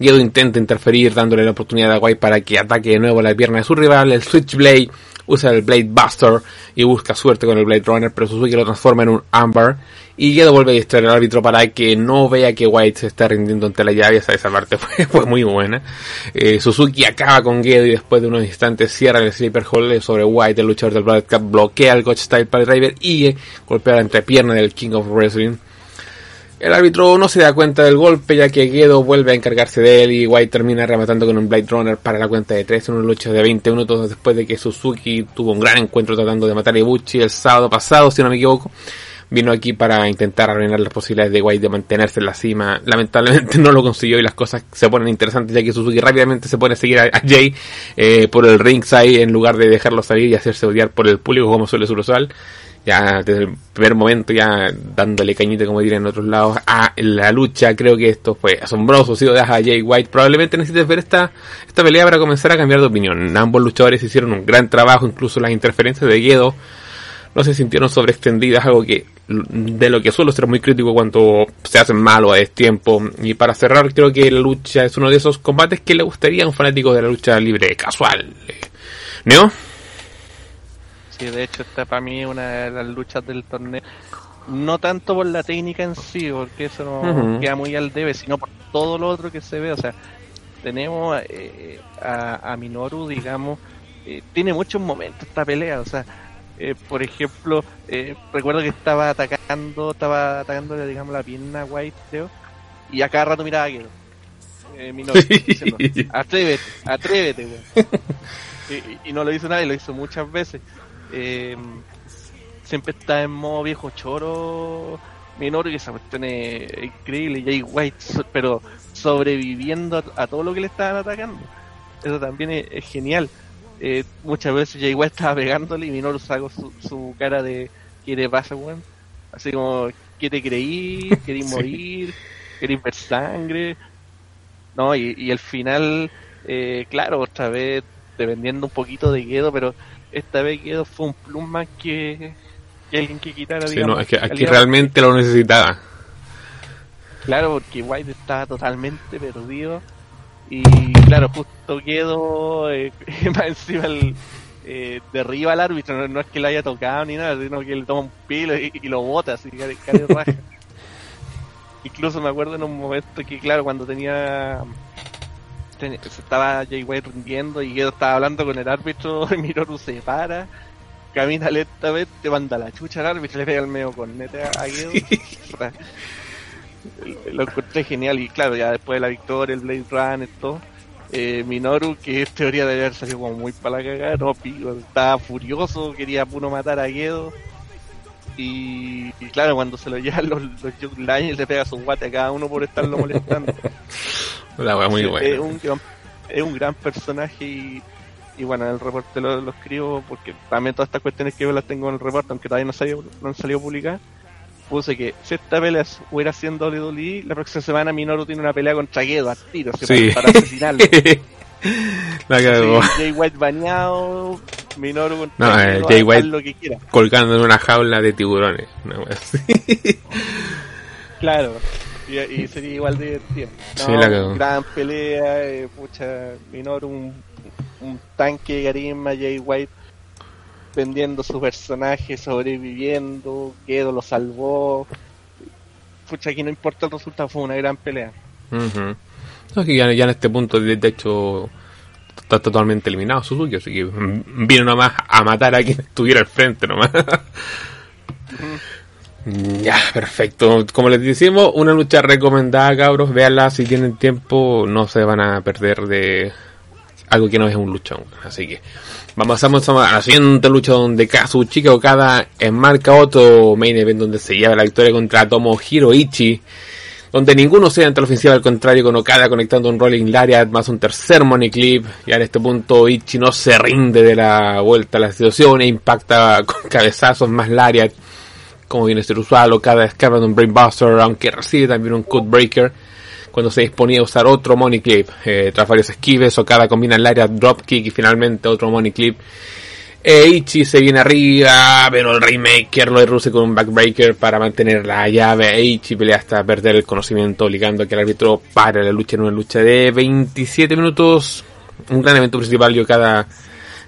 Gedo intenta interferir dándole la oportunidad a White para que ataque de nuevo la pierna de su rival. El Switchblade usa el Blade Buster y busca suerte con el Blade Runner, pero Suzuki lo transforma en un Amber y Gedo vuelve a distraer al árbitro para que no vea que White se está rindiendo ante la llave. Esa, esa parte fue, muy buena. Eh, Suzuki acaba con Gedo y después de unos instantes cierra el Sleeper Hole sobre White. El luchador del Blood Cup bloquea el Coach Style para Driver y golpea la entrepierna del King of Wrestling el árbitro no se da cuenta del golpe ya que Gedo vuelve a encargarse de él y White termina rematando con un Blade Runner para la cuenta de 3 en una lucha de 20 minutos después de que Suzuki tuvo un gran encuentro tratando de matar a Ibuchi el sábado pasado, si no me equivoco. Vino aquí para intentar arruinar las posibilidades de White de mantenerse en la cima. Lamentablemente no lo consiguió y las cosas se ponen interesantes ya que Suzuki rápidamente se pone a seguir a, Jay eh, por el ringside en lugar de dejarlo salir y hacerse odiar por el público como suele usual ya desde el primer momento ya dándole cañita como dirían en otros lados a la lucha. Creo que esto fue asombroso si lo dejas a Jay White. Probablemente necesites ver esta esta pelea para comenzar a cambiar de opinión. Ambos luchadores hicieron un gran trabajo incluso las interferencias de Guedo no se sintieron sobreextendidas algo que de lo que suelo ser muy crítico cuando se hacen malo a tiempo y para cerrar creo que la lucha es uno de esos combates que le gustaría a un fanático de la lucha libre casual. ¿no? Sí, de hecho esta para mí una de las luchas del torneo. No tanto por la técnica en sí, porque eso no queda muy al debe, sino por todo lo otro que se ve. O sea, tenemos eh, a, Minoru, digamos, eh, tiene muchos momentos esta pelea. O sea, Eh, por ejemplo, eh, recuerdo que estaba atacando, estaba atacando, digamos, la pierna White, creo, y a cada rato miraba a Gedo. Eh, diciendo, atrévete, atrévete, y, y, no lo hizo nadie, lo hizo muchas veces. Eh, siempre está en modo viejo choro Minoru, que esa cuestión es increíble. Jay White, pero sobreviviendo a, todo lo que le estaban atacando. Eso también es, genial. Eh, muchas veces Jay White estaba pegándole y Minoru sacó su, cara de ¿qué te pasa, weón? Así como, ¿qué te creí? ¿Querís morir? ¿Querís ver sangre? No, y, y el final, eh, claro, otra vez dependiendo un poquito de Gedo, pero esta vez Gedo fue un plus más que, que alguien que quitara, sí, no, es que aquí realmente lo necesitaba. Claro, porque White estaba totalmente perdido. Y claro, justo quedó eh, más encima el, eh, derriba al árbitro. No, es que lo haya tocado ni nada, sino que le toma un pilo y, lo bota así, que raja. Incluso me acuerdo en un momento que, claro, cuando tenía. Se estaba Jay White rindiendo y Gedo estaba hablando con el árbitro, y Minoru se para camina lentamente, manda la chucha al árbitro, le pega el medio con neta a Guido. lo encontré genial y claro, ya después de la victoria, el Blade Run, esto, eh, Minoru, que es teoría de haber salido como muy para la cagada, no, pico, estaba furioso, quería puro matar a Guedo. Y, claro, cuando se lo llevan los, los le pega su guate a cada uno por estarlo molestando. La muy buena. Es un, es un gran personaje y y bueno, el reporte lo, lo, escribo porque también todas estas cuestiones que yo las tengo en el reporte, aunque todavía no, salió, no han salido publicadas. Puse que si esta pelea hubiera siendo WWE, la próxima semana Minoru tiene una pelea contra Gedo a tiro, sí. para, asesinarlo. la cagó. Jay White bañado, Minoru contra no, eh, Jay White lo que quiera. colgando en una jaula de tiburones. claro. Y, sería igual de divertido. sí, la Gran pelea, eh, pucha, Minoru un un tanque de carisma, Jay White vendiendo su personaje, sobreviviendo, Quedo lo salvó. Pucha, aquí no importa el resultado, fue una gran pelea. ya, en este punto, de, hecho, está totalmente eliminado Suzuki, así que vino nomás a matar a quien estuviera al frente nomás. Ya, perfecto. Como les decimos, una lucha recomendada, cabros. Véanla si tienen tiempo, no se van a perder de algo que no es un luchón. Así que vamos a, a la siguiente lucha donde Kazuchika Okada enmarca otro main event donde se lleva la victoria contra Tomohiro Ichi. Donde ninguno se ante la ofensiva, al contrario, con Okada conectando un Rolling Lariat más un tercer Money Clip. Y en este punto Ichi no se rinde de la vuelta a la situación e impacta con cabezazos más Lariat. Como viene a ser usual, Okada escapa de un Brainbuster, aunque recibe también un Cut Breaker cuando se disponía a usar otro money clip. Eh, tras varios esquives, Okada combina el área dropkick y finalmente otro money clip. Eichi se viene arriba, pero el Rainmaker lo derruce con un backbreaker para mantener la llave. Eichi pelea hasta perder el conocimiento, obligando a que el árbitro pare la lucha en una lucha de 27 minutos. Un gran evento principal y Okada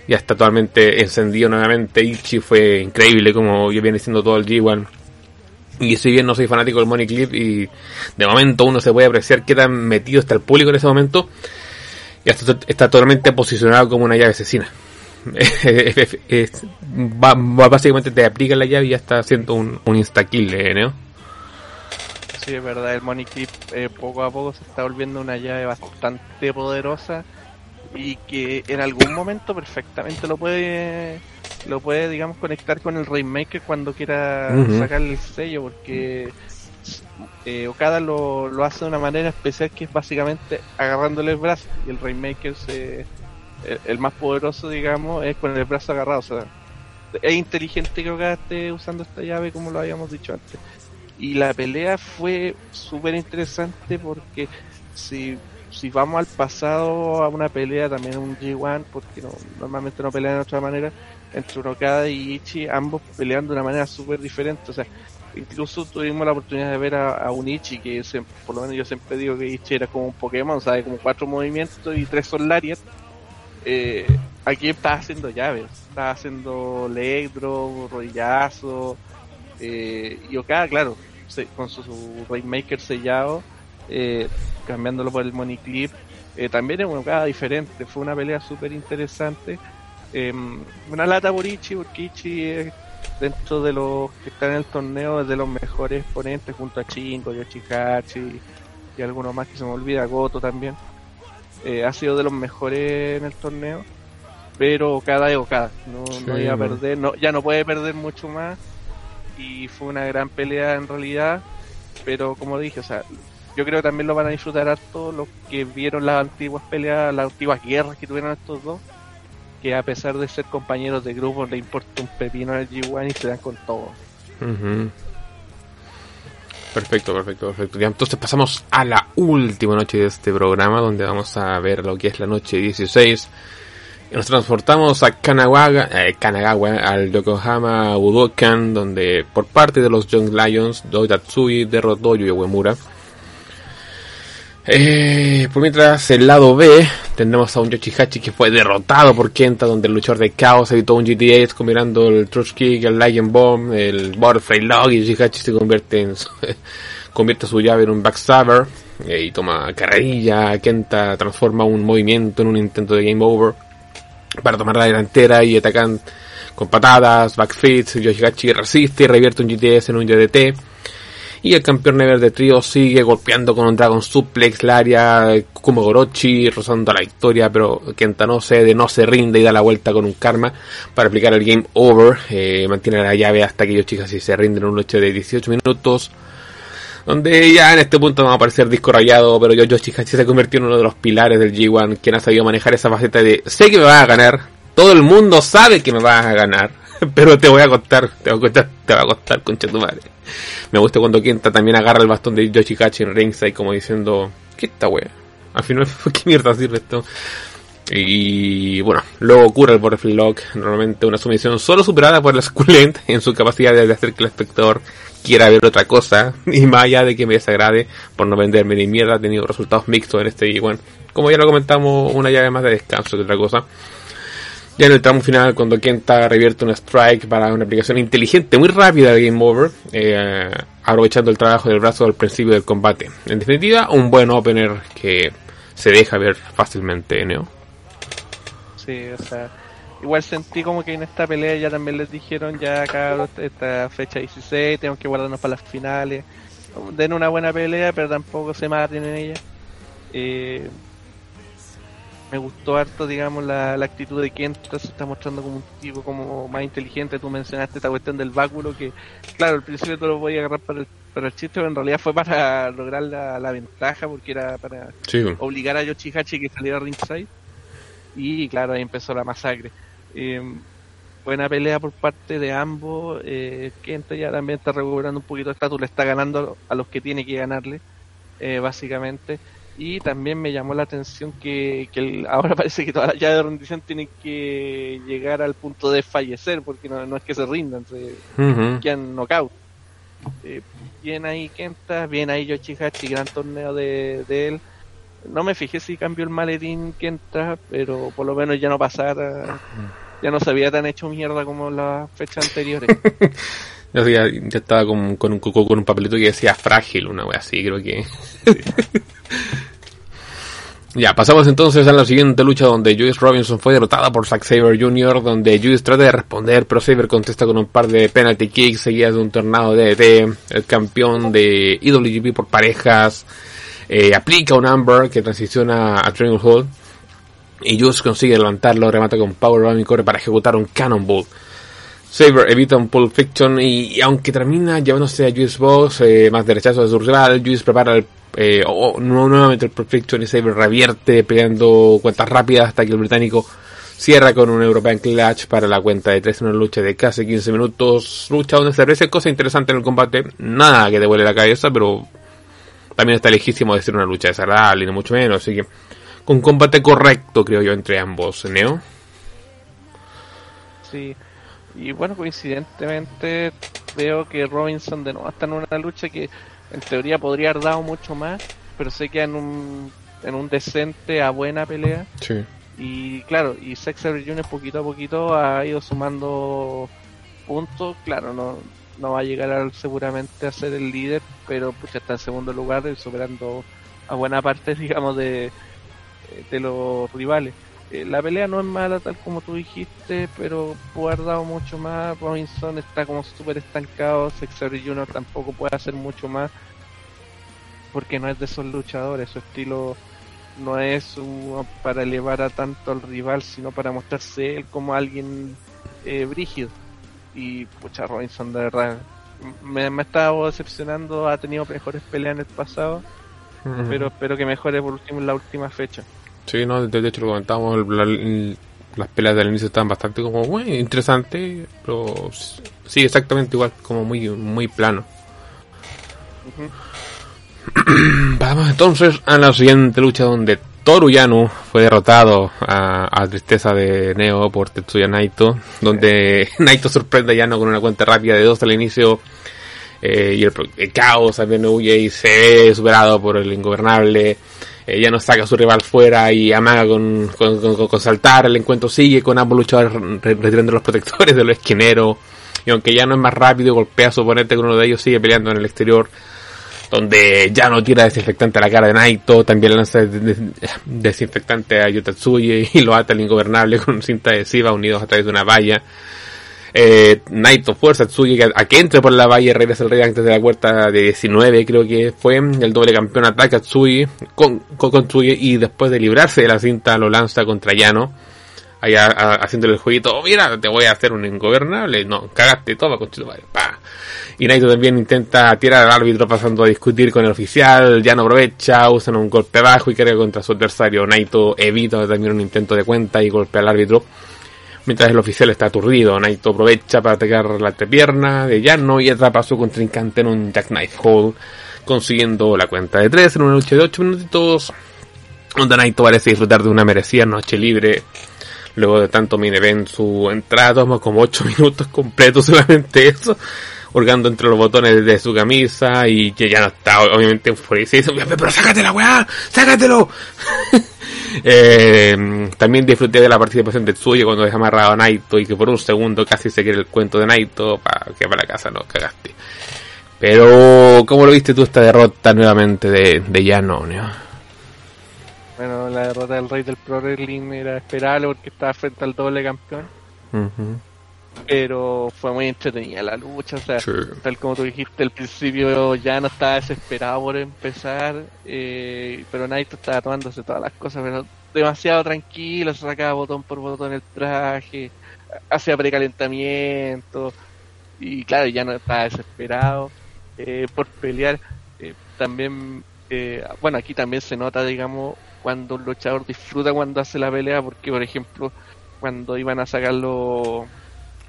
ya está totalmente encendido nuevamente. Ichi fue increíble como yo viene siendo todo el G1 y si bien no soy fanático del Money Clip y de momento uno se puede apreciar qué tan metido está el público en ese momento, ya está, totalmente posicionado como una llave asesina. básicamente te aplica la llave y ya está haciendo un, un insta-kill, ¿no? Sí, es verdad, el Money Clip eh, poco a poco se está volviendo una llave bastante poderosa y que en algún momento perfectamente lo puede lo puede, digamos, conectar con el Rainmaker cuando quiera sacar el sello, porque eh, Okada lo, lo, hace de una manera especial que es básicamente agarrándole el brazo, y el Rainmaker, se, el, más poderoso, digamos, es con el brazo agarrado. O sea, es inteligente que Okada esté usando esta llave, como lo habíamos dicho antes. Y la pelea fue súper interesante porque si si vamos al pasado a una pelea también un G1 porque no, normalmente no pelean de otra manera entre Okada y Ichi, ambos peleando de una manera súper diferente. O sea, incluso tuvimos la oportunidad de ver a, un Ichi que por lo menos yo siempre digo que Ichi era como un Pokémon, sabe como cuatro movimientos y tres son Lariat. Eh, aquí está haciendo llaves, está haciendo Electro, Rodillazo, eh, y Okada, claro, con su, su Rainmaker sellado, eh, cambiándolo por el Money Clip, eh, también es una Okada diferente, fue una pelea súper interesante. Em, una lata por Ichi, porque Ichi es dentro de los que están en el torneo es de los mejores ponentes junto a Chingo, Yoshihachi y algunos más que se me olvida, Goto también. Eh, ha sido de los mejores en el torneo, pero cada es cada, no, iba a perder, no, ya no puede perder mucho más y fue una gran pelea en realidad, pero como dije, o sea, yo creo que también lo van a disfrutar harto los que vieron las antiguas peleas, las antiguas guerras que tuvieron estos dos que a pesar de ser compañeros de grupo le importa un pepino al G1 y se dan con todo. Perfecto, perfecto, perfecto. entonces pasamos a la última noche de este programa donde vamos a ver lo que es la noche 16. Y nos transportamos a Kanagawa, eh, Kanagawa al Yokohama Budokan donde por parte de los Young Lions, Doi Tatsui derrotó a Yuya Uemura eh, por mientras, el lado B, tenemos a un Yoshihachi que fue derrotado por Kenta, donde el luchador de caos evitó un GTA combinando el Trush Kick, el Lion Bomb, el Butterfly Log y Yoshihachi se convierte en convierte su llave en un backstabber eh, y toma carrerilla. Kenta transforma un movimiento en un intento de game over para tomar la delantera y atacan con patadas, backfits. Yoshihachi resiste y revierte un GTS en un DDT y el campeón never de trío sigue golpeando con un Dragon Suplex, la área Kumogorochi, rozando la victoria, pero Kenta no cede, no se rinde y da la vuelta con un karma para aplicar el game over. Eh, mantiene la llave hasta que Yoshihashi se rinden en un noche de 18 minutos. Donde ya en este punto va a aparecer disco rayado, pero Yoshihashi se convirtió en uno de los pilares del G1, quien ha sabido manejar esa faceta de sé que me vas a ganar, todo el mundo sabe que me vas a ganar, pero te voy a contar, te voy a contar, te va a costar, concha tu madre. Me gusta cuando Kenta también agarra el bastón de Yoshikachi en ringside como diciendo, ¿qué esta wea? Al final, ¿qué mierda sirve esto? Y bueno, luego cura el Butterfly normalmente una sumisión solo superada por la Skulent en su capacidad de hacer que el espectador quiera ver otra cosa, y más allá de que me desagrade por no venderme ni mierda, ha tenido resultados mixtos en este y bueno, como ya lo comentamos, una llave más de descanso que otra cosa. Ya en el tramo final, cuando Kenta revierte un strike para una aplicación inteligente, muy rápida de Game Over, eh, aprovechando el trabajo del brazo al principio del combate. En definitiva, un buen opener que se deja ver fácilmente, Neo. Sí, o sea, igual sentí como que en esta pelea ya también les dijeron, ya acá esta fecha 16, tenemos que guardarnos para las finales. Den una buena pelea, pero tampoco se maten en ella. Eh, me gustó harto, digamos, la, actitud de Kenta, se está mostrando como un tipo como más inteligente. Tú mencionaste esta cuestión del báculo, que claro, al principio tú lo voy a agarrar para el, para el chiste, pero en realidad fue para lograr la, ventaja, porque era para obligar a Yoshihachi que saliera a ringside. Y claro, ahí empezó la masacre. Em, buena pelea por parte de ambos. Eh, Kenta ya también está recuperando un poquito de estatus, le está ganando a los que tiene que ganarle, eh, básicamente. Y también me llamó la atención que, ahora parece que toda la llave de rendición tiene que llegar al punto de fallecer, porque no, es que se rindan, se quedan knockout. Eh, bien ahí Kenta, bien ahí Yoshihachi, gran torneo de, él. No me fijé si cambió el maletín Kenta, pero por lo menos ya no pasara, ya no se había tan hecho mierda como las fechas anteriores. ya, ya, estaba con, con, un, con un papelito que decía frágil, una wea así, creo que. Ya, pasamos entonces a la siguiente lucha donde Juice Robinson fue derrotada por Zack Saber Jr., donde Juice trata de responder, pero Saber contesta con un par de penalty kicks seguidas de un tornado de ET. El campeón de IWGP por parejas eh, aplica un Amber que transiciona a Triangle Hall. Y Juice consigue levantarlo, remata con Power y corre para ejecutar un Cannonball. Saber evita un Pulp Fiction y, aunque termina llevándose a Juice Box eh, más derechazo de su rival, Juice prepara el eh, o, nuevamente el Perfection Saber revierte peleando cuentas rápidas hasta que el británico cierra con un European Clutch para la cuenta de 3 en una lucha de casi 15 minutos. Lucha donde se aprecia cosa interesante en el combate. Nada que te vuele la cabeza, pero también está lejísimo de ser una lucha desagradable, ni mucho menos. Así que con combate correcto, creo yo, entre ambos. ¿Neo? Sí. Y bueno, coincidentemente veo que Robinson de nuevo está en una lucha que en teoría podría haber dado mucho más, pero sé que en un, en un decente a buena pelea. Sí. Y claro, y Sexer Jr. poquito a poquito ha ido sumando puntos. Claro, no, no va a llegar seguramente a ser el líder, pero pues está en segundo lugar, superando a buena parte, digamos, de, de los rivales. Eh, la pelea no es mala tal como tú dijiste, pero puede haber dado mucho más. Robinson está como súper estancado, Xavier Jr. tampoco puede hacer mucho más porque no es de esos luchadores, su estilo no es para elevar a tanto al rival, sino para mostrarse él como alguien eh, brígido. Y pucha, Robinson de verdad me, me ha estado decepcionando, ha tenido mejores peleas en el pasado, pero espero que mejore por último en la última fecha. Sí, no, de, hecho lo comentábamos, las peleas del inicio estaban bastante como muy interesantes, pero sí, exactamente igual, como muy, muy plano. Vamos entonces a la siguiente lucha donde Toru Yano fue derrotado a, tristeza de Neo por Tetsuya Naito, donde Naito sorprende a Yano con una cuenta rápida de dos al inicio eh, y el, caos también y se ve superado por el ingobernable. Ya no saca a su rival fuera y amaga con, con, saltar. El encuentro sigue con ambos luchadores retirando los protectores de los esquineros. Y aunque ya no es más rápido, golpea a su oponente con uno de ellos, sigue peleando en el exterior. Donde ya no tira desinfectante a la cara de Naito, también lanza desinfectante a Yutatsuye y lo ata al ingobernable con cinta adhesiva unidos a través de una valla. Eh, Naito fuerza Tsuji a, que entre por la valla regresa el rey antes de la puerta de 19, creo que fue. El doble campeón ataca a Tsuji con, con, y después de librarse de la cinta lo lanza contra Yano. Allá haciéndole el jueguito, oh, mira, te voy a hacer un ingobernable. No, cagaste todo, con pa. Y Naito también intenta tirar al árbitro pasando a discutir con el oficial. Yano aprovecha, usan un golpe bajo y carga contra su adversario. Naito evita también un intento de cuenta y golpea al árbitro. Mientras el oficial está aturdido, Naito aprovecha para atacar la entrepierna de Yano y atrapa a su contrincante en un jackknife hold, consiguiendo la cuenta de 3 en una lucha de 8 minutitos, donde Naito parece disfrutar de una merecida noche libre. Luego de tanto event, su entrada toma como 8 minutos completos, solamente eso, hurgando entre los botones de su camisa y que ya no está obviamente enfurecido. Pero sácate la weá, sácatelo. Eh, también disfruté de la participación de Tsuya cuando deja amarrado a Naito y que por un segundo casi se quiere el cuento de Naito para que para la casa no cagaste. Pero, ¿cómo lo viste tú esta derrota nuevamente de, de Yano? Bueno, la derrota del Rey del Pro Wrestling era esperable porque estaba frente al doble campeón pero fue muy entretenida la lucha, o sea, tal como tú dijiste, al principio ya no estaba desesperado por empezar, eh, pero Naito estaba tomándose todas las cosas, pero demasiado tranquilo, se sacaba botón por botón el traje, hacía precalentamiento, y claro, ya no estaba desesperado eh, por pelear. Eh, también, bueno, aquí también se nota, digamos, cuando un luchador disfruta cuando hace la pelea, porque por ejemplo, cuando iban a sacarlo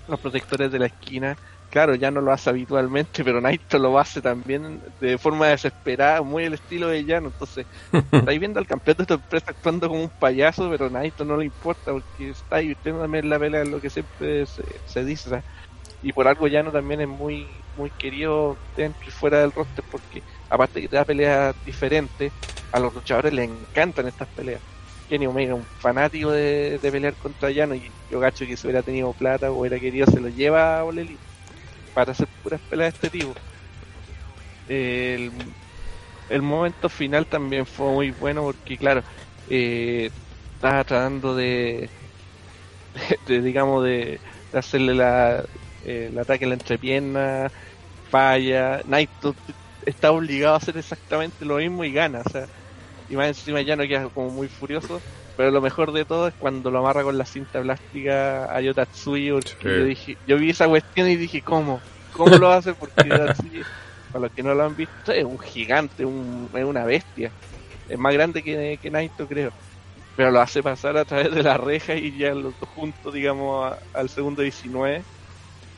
los protectores de la esquina. Claro, ya no lo hace habitualmente, pero Naito lo hace también de forma desesperada, muy el estilo de Llano. Entonces, estáis viendo al campeón de esta empresa actuando como un payaso, pero a Naito no le importa porque está divirtiendo también la pelea, lo que siempre se, dice. y por algo Llano también es muy muy querido dentro y fuera del roster porque aparte que te da peleas diferentes, a los luchadores les encantan estas peleas. Kenny Omega, un fanático de, pelear contra Llano, y yo gacho que si hubiera tenido plata o hubiera querido, se lo lleva a Oleli para hacer puras peleas de este tipo. El, momento final también fue muy bueno porque, claro, eh, estaba tratando de, digamos, de, hacerle la, eh, el ataque a la entrepierna, falla. Naito está obligado a hacer exactamente lo mismo y gana. O sea, y más encima ya no queda como muy furioso. Pero lo mejor de todo es cuando lo amarra con la cinta plástica a Yotatsuyi. yo, dije, yo vi esa cuestión y dije, ¿cómo? ¿Cómo lo hace? Porque Yotatsuyi, para los que no lo han visto, es un gigante, un, es una bestia. Es más grande que, que Naito, creo. Pero lo hace pasar a través de la reja y ya los dos juntos, digamos, al segundo 19.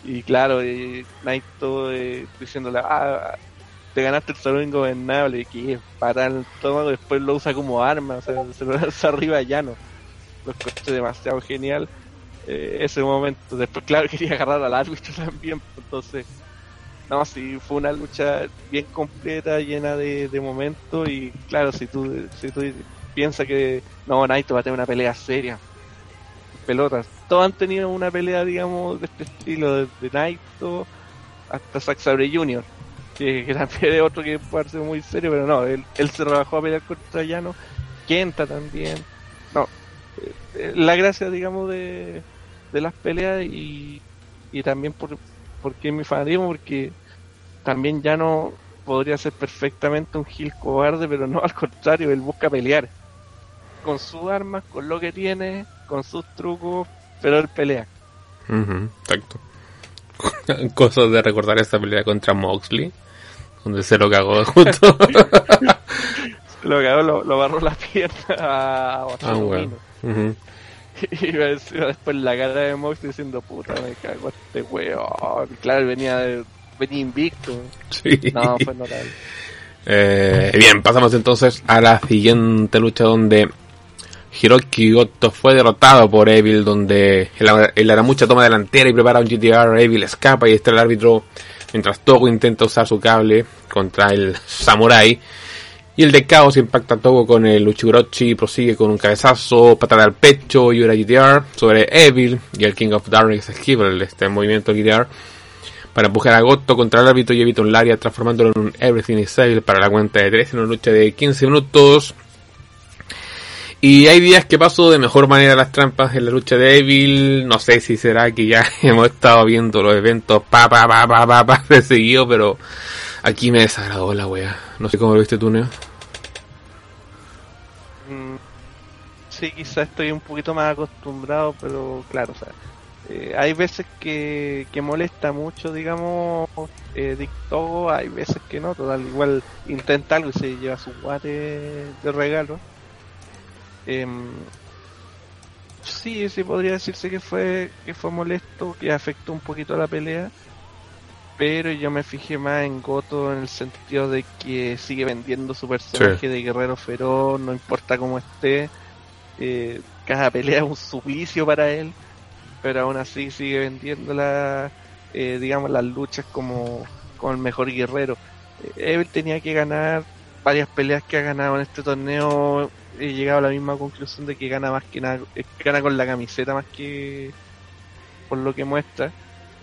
Y claro, eh, Naito eh, diciéndole, ah, te ganaste el salón ingobernable, que para el estómago, después lo usa como arma, o sea, se lo lanza arriba llano. Lo encontré demasiado genial eh, ese momento. Después, claro, quería agarrar al árbitro también, entonces, no, sí, fue una lucha bien completa, llena de, de momentos, y claro, si tú, si tú piensas que no, Naito va a tener una pelea seria, pelotas, todos han tenido una pelea, digamos, de este estilo, desde Naito hasta Zack Sabre Jr que, que también es otro que puede ser muy serio, pero no, él, él se rebajó a pelear contra Llano, Kenta también, no, eh, la gracia, digamos, de, de las peleas y, y también por porque mi fanatismo, porque también ya no podría ser perfectamente un Gil cobarde, pero no, al contrario, él busca pelear con sus armas, con lo que tiene, con sus trucos, pero él pelea. exacto. Cosas de recordar esta pelea contra Moxley, donde se lo cagó justo. lo cagó, lo, lo barró la pierna a, ah, bueno. Y después la cara de Moxley diciendo, puta, me cago este weón. Claro, venía, venía invicto. Sí. No, fue notable. Eh, bien, pasamos entonces a la siguiente lucha donde Hiroki Goto fue derrotado por Evil, donde el, Aramucha toma delantera y prepara un GTR, Evil escapa y está el árbitro mientras Togo intenta usar su cable contra el Samurai. Y el de Caos impacta a Togo con el Uchigrochi, prosigue con un cabezazo, patada al pecho y una GTR sobre Evil y el King of Darkness esquiva este movimiento GTR para empujar a Goto contra el árbitro y evita un Laria transformándolo en un Everything is Evil para la cuenta de 3 en una lucha de 15 minutos. Y hay días que paso de mejor manera las trampas en la lucha de Evil. No sé si será que ya hemos estado viendo los eventos pa pa pa pa pa, pa de seguido, pero aquí me desagradó la wea. No sé cómo lo viste tú, Neo. Mm, sí, quizás estoy un poquito más acostumbrado, pero claro, o sea, eh, hay veces que, que molesta mucho, digamos, eh, Dictogo, hay veces que no, total, igual intenta algo y se lleva su guate de regalo eh, sí, sí podría decirse que fue que fue molesto, que afectó un poquito la pelea, pero yo me fijé más en Goto en el sentido de que sigue vendiendo su personaje de guerrero feroz, no importa cómo esté, eh, cada pelea es un suplicio para él, pero aún así sigue vendiendo la, eh, digamos las luchas como, como el mejor guerrero. Eh, él tenía que ganar varias peleas que ha ganado en este torneo he llegado a la misma conclusión de que gana más que nada, eh, gana con la camiseta más que por lo que muestra.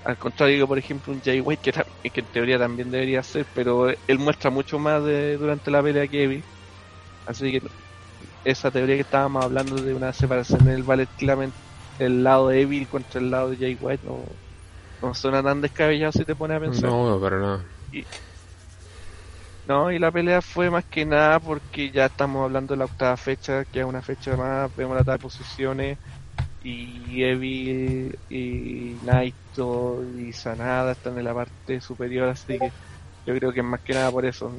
Al contrario que por ejemplo un Jay White que, que en teoría también debería ser, pero él muestra mucho más de, durante la pelea que Evil. Así que esa teoría que estábamos hablando de una separación en el Ballet Clement, el lado de Evil contra el lado de Jay White no, no suena tan descabellado si te pones a pensar. No, para nada. No, y la pelea fue más que nada porque ya estamos hablando de la octava fecha, que es una fecha más, vemos la tabla posiciones y Evil y Naito y Sanada están en la parte superior, así que yo creo que más que nada por eso.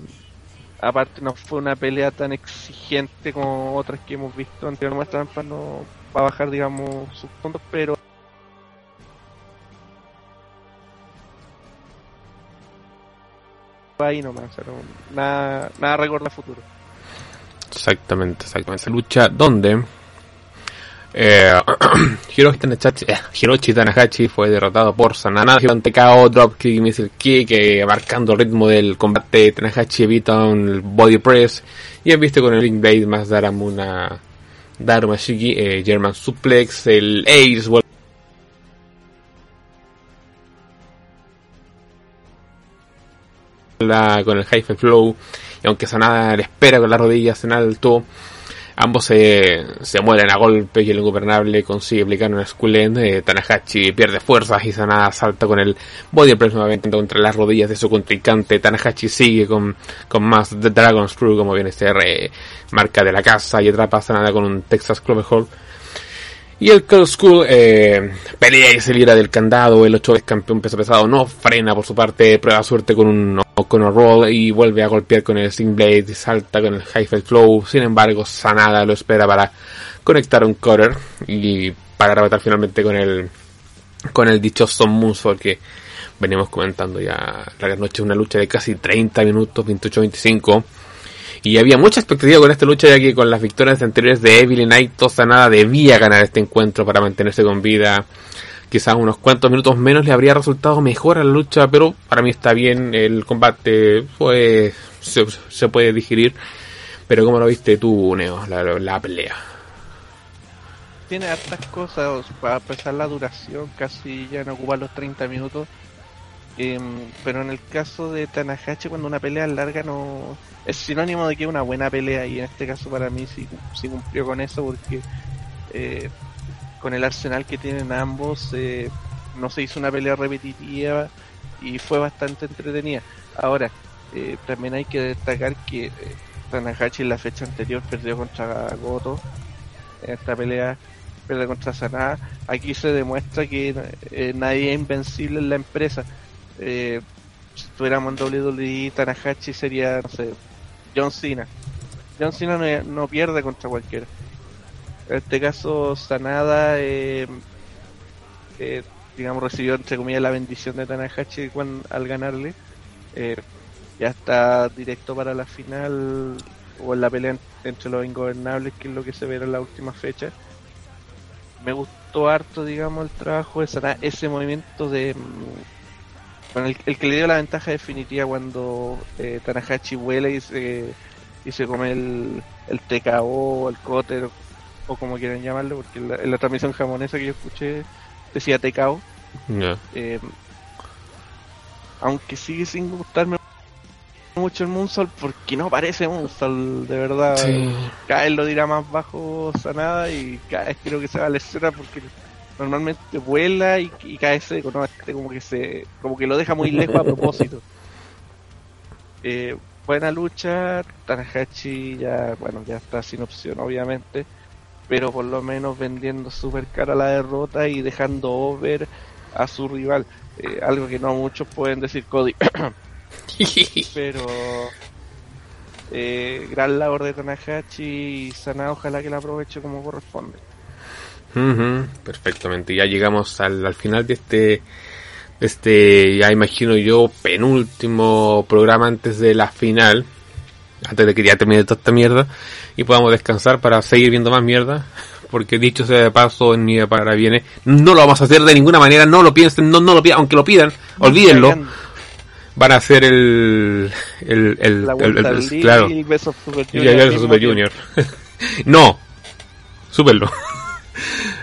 Aparte no fue una pelea tan exigente como otras que hemos visto anteriormente no para bajar digamos sus puntos, pero ahí nomás, nada, nada recuerda futuro. Exactamente, exactamente. Esa lucha donde eh, Hiroshi, Tanahashi, eh, Hiroshi Tanahashi fue derrotado por Sanana, gigante KO, Dropkick, Missile Kick, eh, marcando el ritmo del combate. Tanahashi evita un body press y visto con el Link Blade más Daramuna Darumashiki, eh, German Suplex, el Ace con el High Flow y aunque Sanada le espera con las rodillas en alto, ambos se, se mueren a golpe y el ingobernable consigue aplicar una Skull End, eh, Tanahashi pierde fuerzas y Sanada salta con el Body Press nuevamente contra las rodillas de su contrincante, Tanahashi sigue con, con más The Dragon Screw como viene ser eh, marca de la casa y atrapa a Sanada con un Texas Clover Hall y el Cold School eh, pelea y se libra del candado. El 8 es campeón peso pesado. No frena por su parte. Prueba suerte con un, con un roll y vuelve a golpear con el Sing Blade. Salta con el High Flow. Sin embargo, Sanada lo espera para conectar un cutter y para rematar finalmente con el con el dichoso Moonsault que venimos comentando ya la noche. Una lucha de casi 30 minutos, 28-25 y había mucha expectativa con esta lucha, ya que con las victorias anteriores de Evil y Naito, Sanada debía ganar este encuentro para mantenerse con vida. Quizás unos cuantos minutos menos le habría resultado mejor a la lucha, pero para mí está bien. El combate fue se, puede digerir. Pero como lo viste tú, Neo, la, pelea? Tiene hartas cosas, a pesar la duración, casi ya no ocupa los 30 minutos. Em, pero en el caso de Tanahashi, cuando una pelea larga no es sinónimo de que es una buena pelea y en este caso para mí sí, cumplió con eso porque eh, con el arsenal que tienen ambos, eh, no se hizo una pelea repetitiva y fue bastante entretenida. Ahora, eh, también hay que destacar que eh, Tanahashi en la fecha anterior perdió contra Goto en esta pelea perdió contra Sanada aquí se demuestra que eh, nadie es invencible en la empresa eh, si estuviéramos en WWE Tanahashi sería no sé John Cena John Cena no, no pierde contra cualquiera en este caso Sanada eh, eh, digamos recibió entre comillas la bendición de Tanahashi cuando, al ganarle eh, ya está directo para la final o en la pelea en- entre los ingobernables, que es lo que se verá en la última fecha. Me gustó harto, digamos, el trabajo de Sanada, ese movimiento de. Bueno, el, el que le dio la ventaja definitiva cuando eh, Tanahashi vuela y se, y se come el, el TKO, el cutter, o como quieran llamarlo, porque en la, en la transmisión japonesa que yo escuché decía TKO. Eh, aunque sigue sin gustarme mucho el Moonsault porque no parece Moonsault, de verdad. Sí. Cada vez lo dirá más bajo Sanada y cada vez creo que se va a lesionar porque normalmente vuela y, y cae seco, ¿no? Este como que se, como que lo deja muy lejos a propósito. Eh, buena lucha, Tanahashi ya, bueno, ya está sin opción obviamente, pero por lo menos vendiendo super cara la derrota y dejando over a su rival. Eh, algo que no muchos pueden decir Cody, pero eh, gran labor de Tanahashi y Sana ojalá que la aproveche como corresponde. Ujú, perfectamente. Ya llegamos al, al final de este, de este, ya imagino yo, penúltimo programa antes de la final. Antes de que ya termine toda esta mierda. Y podamos descansar para seguir viendo más mierda. Porque dicho sea de paso, ni para viene. No lo vamos a hacer de ninguna manera. No lo piensen, no, no lo pidan, aunque lo pidan. Olvídenlo. Van a hacer el, el, el, el- el- el- claro. y of Super Junior no. Súperlo.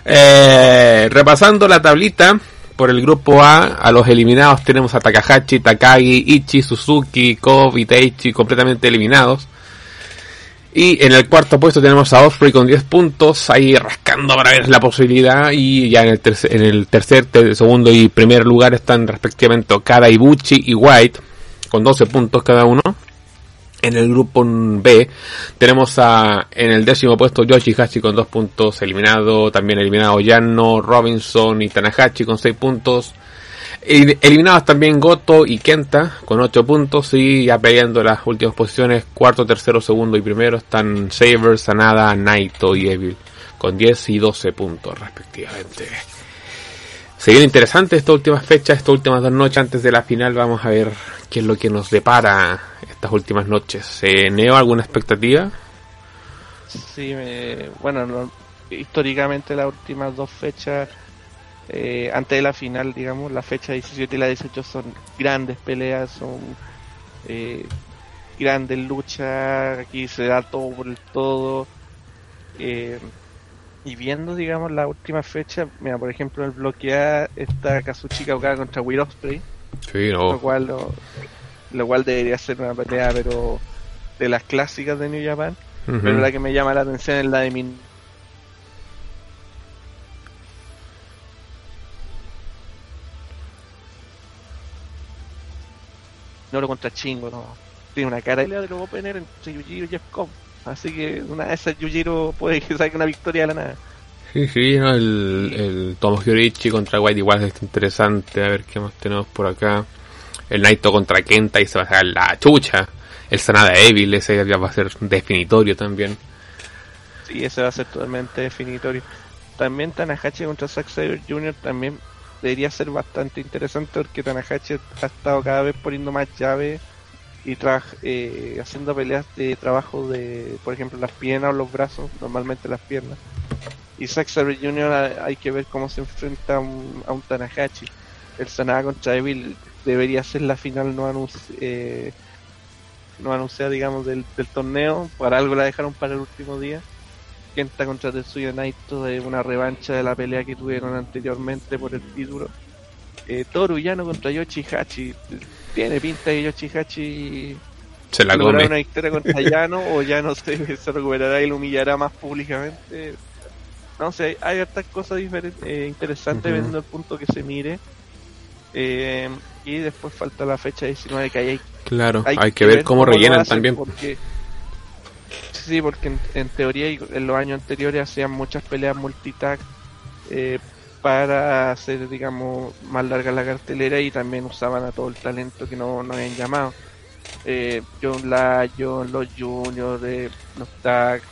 Eh, repasando la tablita, por el grupo A, a los eliminados tenemos a Takahashi, Takagi, Ichi, Suzuki, Kob y completamente eliminados. Y en el cuarto puesto tenemos a Osprey con 10 puntos, ahí rascando para ver la posibilidad. Y ya en el, tercer, en el tercer, ter- segundo y primer lugar están respectivamente Okada, Ibuchi y White, con 12 puntos cada uno. En el grupo B tenemos a en el décimo puesto Yoshihashi con dos puntos eliminado, también eliminado Yano, Robinson y Tanahashi con seis puntos. El- Eliminados también Goto y Kenta con ocho puntos y ya peleando las últimas posiciones, cuarto, tercero, segundo y primero están Saber, Sanada, Naito y Evil con 10 y 12 puntos respectivamente. Se viene interesante esta última fecha, estas últimas dos noches antes de la final. Vamos a ver qué es lo que nos depara estas últimas noches. Eh, ¿Neo alguna expectativa? Sí, bueno, no- históricamente las últimas dos fechas, eh, antes de la final, digamos, la fecha 17 y la 18 son grandes peleas, son eh, grandes luchas, aquí se da todo por el todo. eh, y viendo, digamos, la última fecha, mira, por ejemplo, el bloque A está Kazuchika Okada contra Will Ospreay, Sí, lo cual, lo, lo cual debería ser una pelea, pero de las clásicas de New Japan. Pero la que me llama la atención es la de Min Noro contra Chingo, no. Tiene una cara de lo voy a poner entre Yujiro y Jeff Cobb. Así que una de esas Yujiro puede que saque una victoria de la nada. Sí, sí, no, el, el Ichi contra White igual es interesante. A ver qué más tenemos por acá. El Naito contra Kenta y se va a sacar la chucha. El Sanada Evil, ese ya va a ser definitorio también. Sí, ese va a ser totalmente definitorio. También Tanahashi contra Zack Sabre Jr. también debería ser bastante interesante porque Tanahashi ha estado cada vez poniendo más llaves y tra- eh, haciendo peleas de trabajo de, por ejemplo, las piernas o los brazos, normalmente las piernas. Y Zack Sabre Jr. ha- hay que ver cómo se enfrenta a un, a un Tanahashi. El Sanada contra Evil debería ser la final no anunci- eh, no anunciada, digamos, del, del torneo. Para algo la dejaron para el último día. Kenta contra Tetsuya Naito de una revancha de la pelea que tuvieron anteriormente por el título. Eh, Toru Yano contra Yoshihachi. Tiene pinta que Yoshihachi Se la come. una victoria contra Yano o Yano se, se recuperará y lo humillará más públicamente. no sé, hay hartas cosas eh, interesantes uh el punto que se mire. Eh, y después falta la fecha 19 que hay. Claro, hay, que, ver cómo, rellenan también. sí, porque en, teoría en los años anteriores hacían muchas peleas multitag eh, para hacer, digamos, más larga la cartelera y también usaban a todo el talento que no, no habían llamado. Eh, John Lyon, los Juniors, eh, los Tag,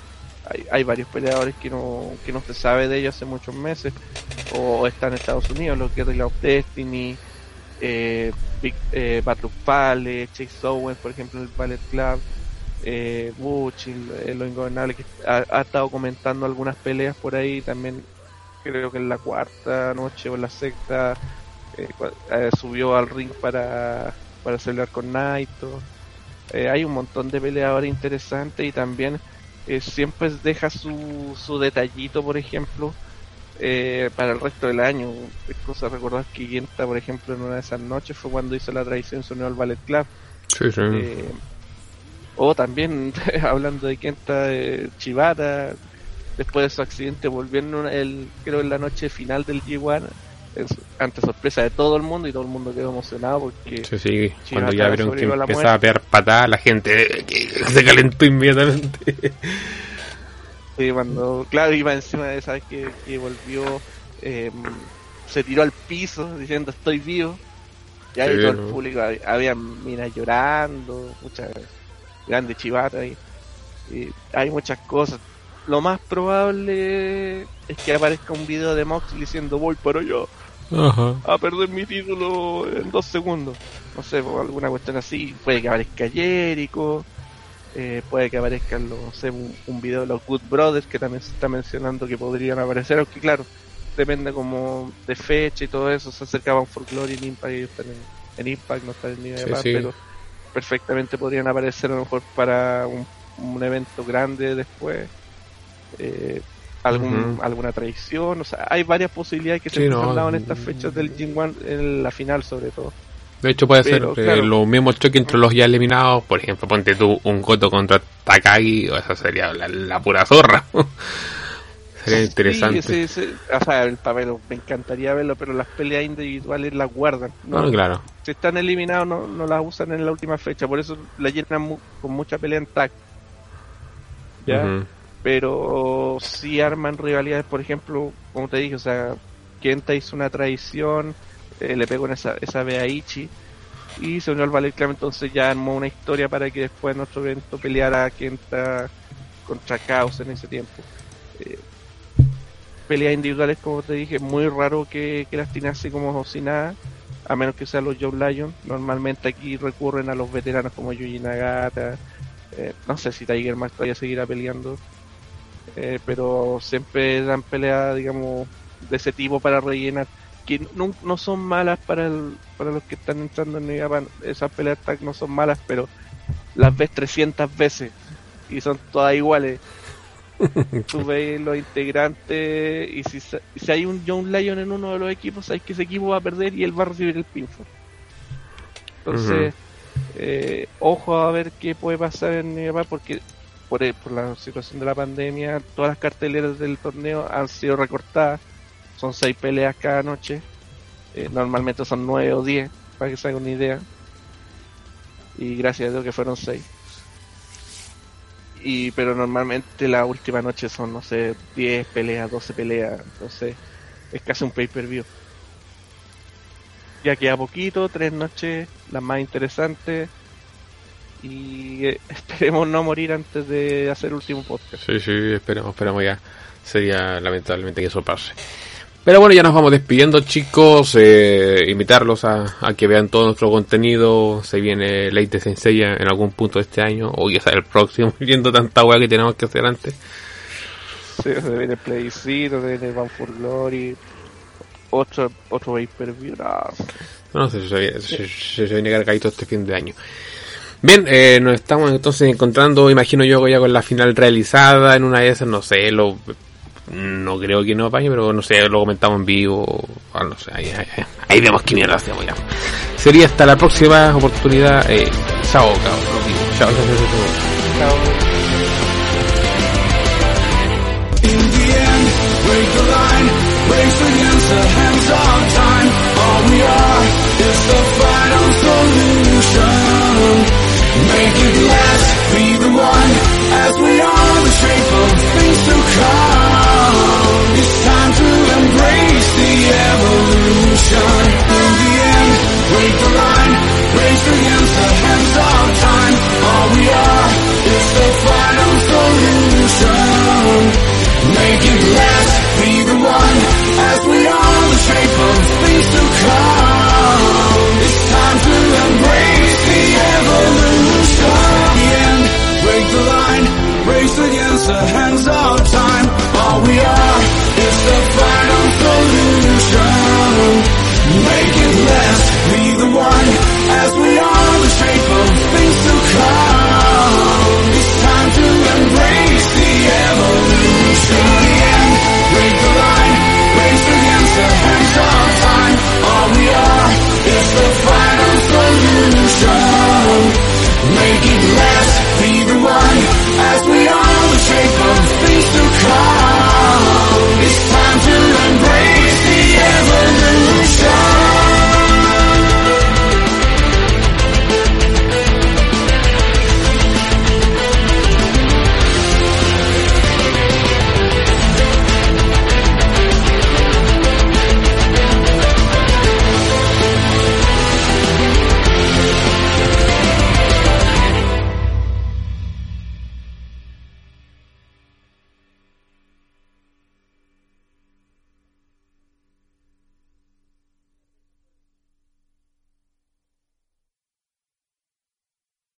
hay, varios peleadores que no, que no se sabe de ellos hace muchos meses, o, están en Estados Unidos, los Guerrilla of Destiny, eh, eh, Palace, Chase Owens, por ejemplo, en el Ballet Club, eh, Butch, lo ingobernable, que ha, estado comentando algunas peleas por ahí, también creo que en la cuarta noche o en la sexta eh, eh, subió al ring para, para celebrar con Naito. Eh, hay un montón de peleadores interesantes y también siempre deja su, su detallito, por ejemplo, para el resto del año. Es cosa recordar que Genta, por ejemplo, en una de esas noches fue cuando hizo la tradición sonido al Ballet Club. o también, hablando de Kenta, Chivata, después de su accidente volviendo el, creo en la noche final del G1 ante sorpresa de todo el mundo y todo el mundo quedó emocionado porque sí, sí. cuando ya vieron que empezaba a pegar patadas la gente se calentó inmediatamente sí cuando claro iba encima de esa que, que volvió eh, se tiró al piso diciendo estoy vivo y ahí todo el público había, minas llorando muchas grandes chivatas y, y hay muchas cosas. Lo más probable es que aparezca un video de Mox diciendo voy para allá a perder mi título en dos segundos. No sé, alguna cuestión así. Puede que aparezca Jericho, eh, puede que aparezca no sé, un, video de los Good Brothers que también se está mencionando que podrían aparecer, aunque claro, depende como de fecha y todo eso. Se acercaban un Folklore y Impact y están en, Impact, no están en ni de pero perfectamente podrían aparecer a lo mejor para un, un evento grande después eh, algún, alguna traición, o sea, hay varias posibilidades que se han dado en estas fechas del Jin One, en la final sobre todo. De hecho puede ser eh, los mismos choques entre los ya eliminados, por ejemplo, ponte tú un Goto contra Takagi, o esa sería la, pura zorra. sería interesante. O sea, el papel me encantaría verlo, pero las peleas individuales las guardan. No, claro. Si están eliminados no, no las usan en la última fecha, por eso la llenan con mucha pelea en tag. ¿Ya? pero si arman rivalidades, por ejemplo, como te dije, o sea, Kenta hizo una traición, eh, le pegó en esa, esa a Ichi y se unió al Ballet Club, entonces ya armó una historia para que después en nuestro evento peleara Kenta contra Caos en ese tiempo. Eh, peleas individuales, como te dije, muy raro que, que las tiene así como si nada, a menos que sean los Joe Lion. Normalmente aquí recurren a los veteranos como Yuji Nagata, eh, no sé si Tiger Mask todavía seguirá peleando. Pero siempre dan peleas, digamos, de ese tipo para rellenar, que no, no son malas para, el, para los que están entrando en New esas peleas no son malas, pero las ves 300 veces y son todas iguales. Tú ves los integrantes y si, si hay un John Lyon en uno de los equipos, sabes que ese equipo va a perder y él va a recibir el pinfall. Entonces, eh, ojo a ver qué puede pasar en New porque por, por la situación de la pandemia, todas las carteleras del torneo han sido recortadas. Son seis peleas cada noche. Eh, normalmente son nueve o diez, para que se hagan una idea. Y gracias a Dios que fueron seis. Y, pero normalmente la última noche son, no sé, 10 peleas, 12 peleas. Entonces es casi un pay-per-view. Ya queda poquito, tres noches, las más interesantes y eh, esperemos no morir antes de hacer el último podcast. Sí, sí, esperemos, esperemos ya. Sería lamentablemente que eso pase. Pero bueno, ya nos vamos despidiendo, chicos. Eh, invitarlos a, que vean todo nuestro contenido. Se viene Leite Sensei en algún punto de este año, o quizá el próximo, viendo tanta weá que tenemos que hacer antes. Sí, se viene Plebiscito, se viene Van for Glory, otro, otro pay per No, sé, se, viene, se, se, viene cargadito este fin de año. Bien, eh, nos estamos entonces encontrando, imagino yo, ya con la final realizada en una de esas, no sé, lo, no creo que no vaya, pero no sé, lo comentamos en vivo, no sé, ahí, ahí, vemos qué mierda hacemos ya. Sería hasta la próxima oportunidad, eh, chao, cabrón, chao, chao, chao. chao. chao. break the line, race against the. Make it last. As we are the shape of things to come. It's time to embrace the evolution. In the end, break the line. Raise your hands, the hands of time. All we are is the final solution. Make it last. Christmas.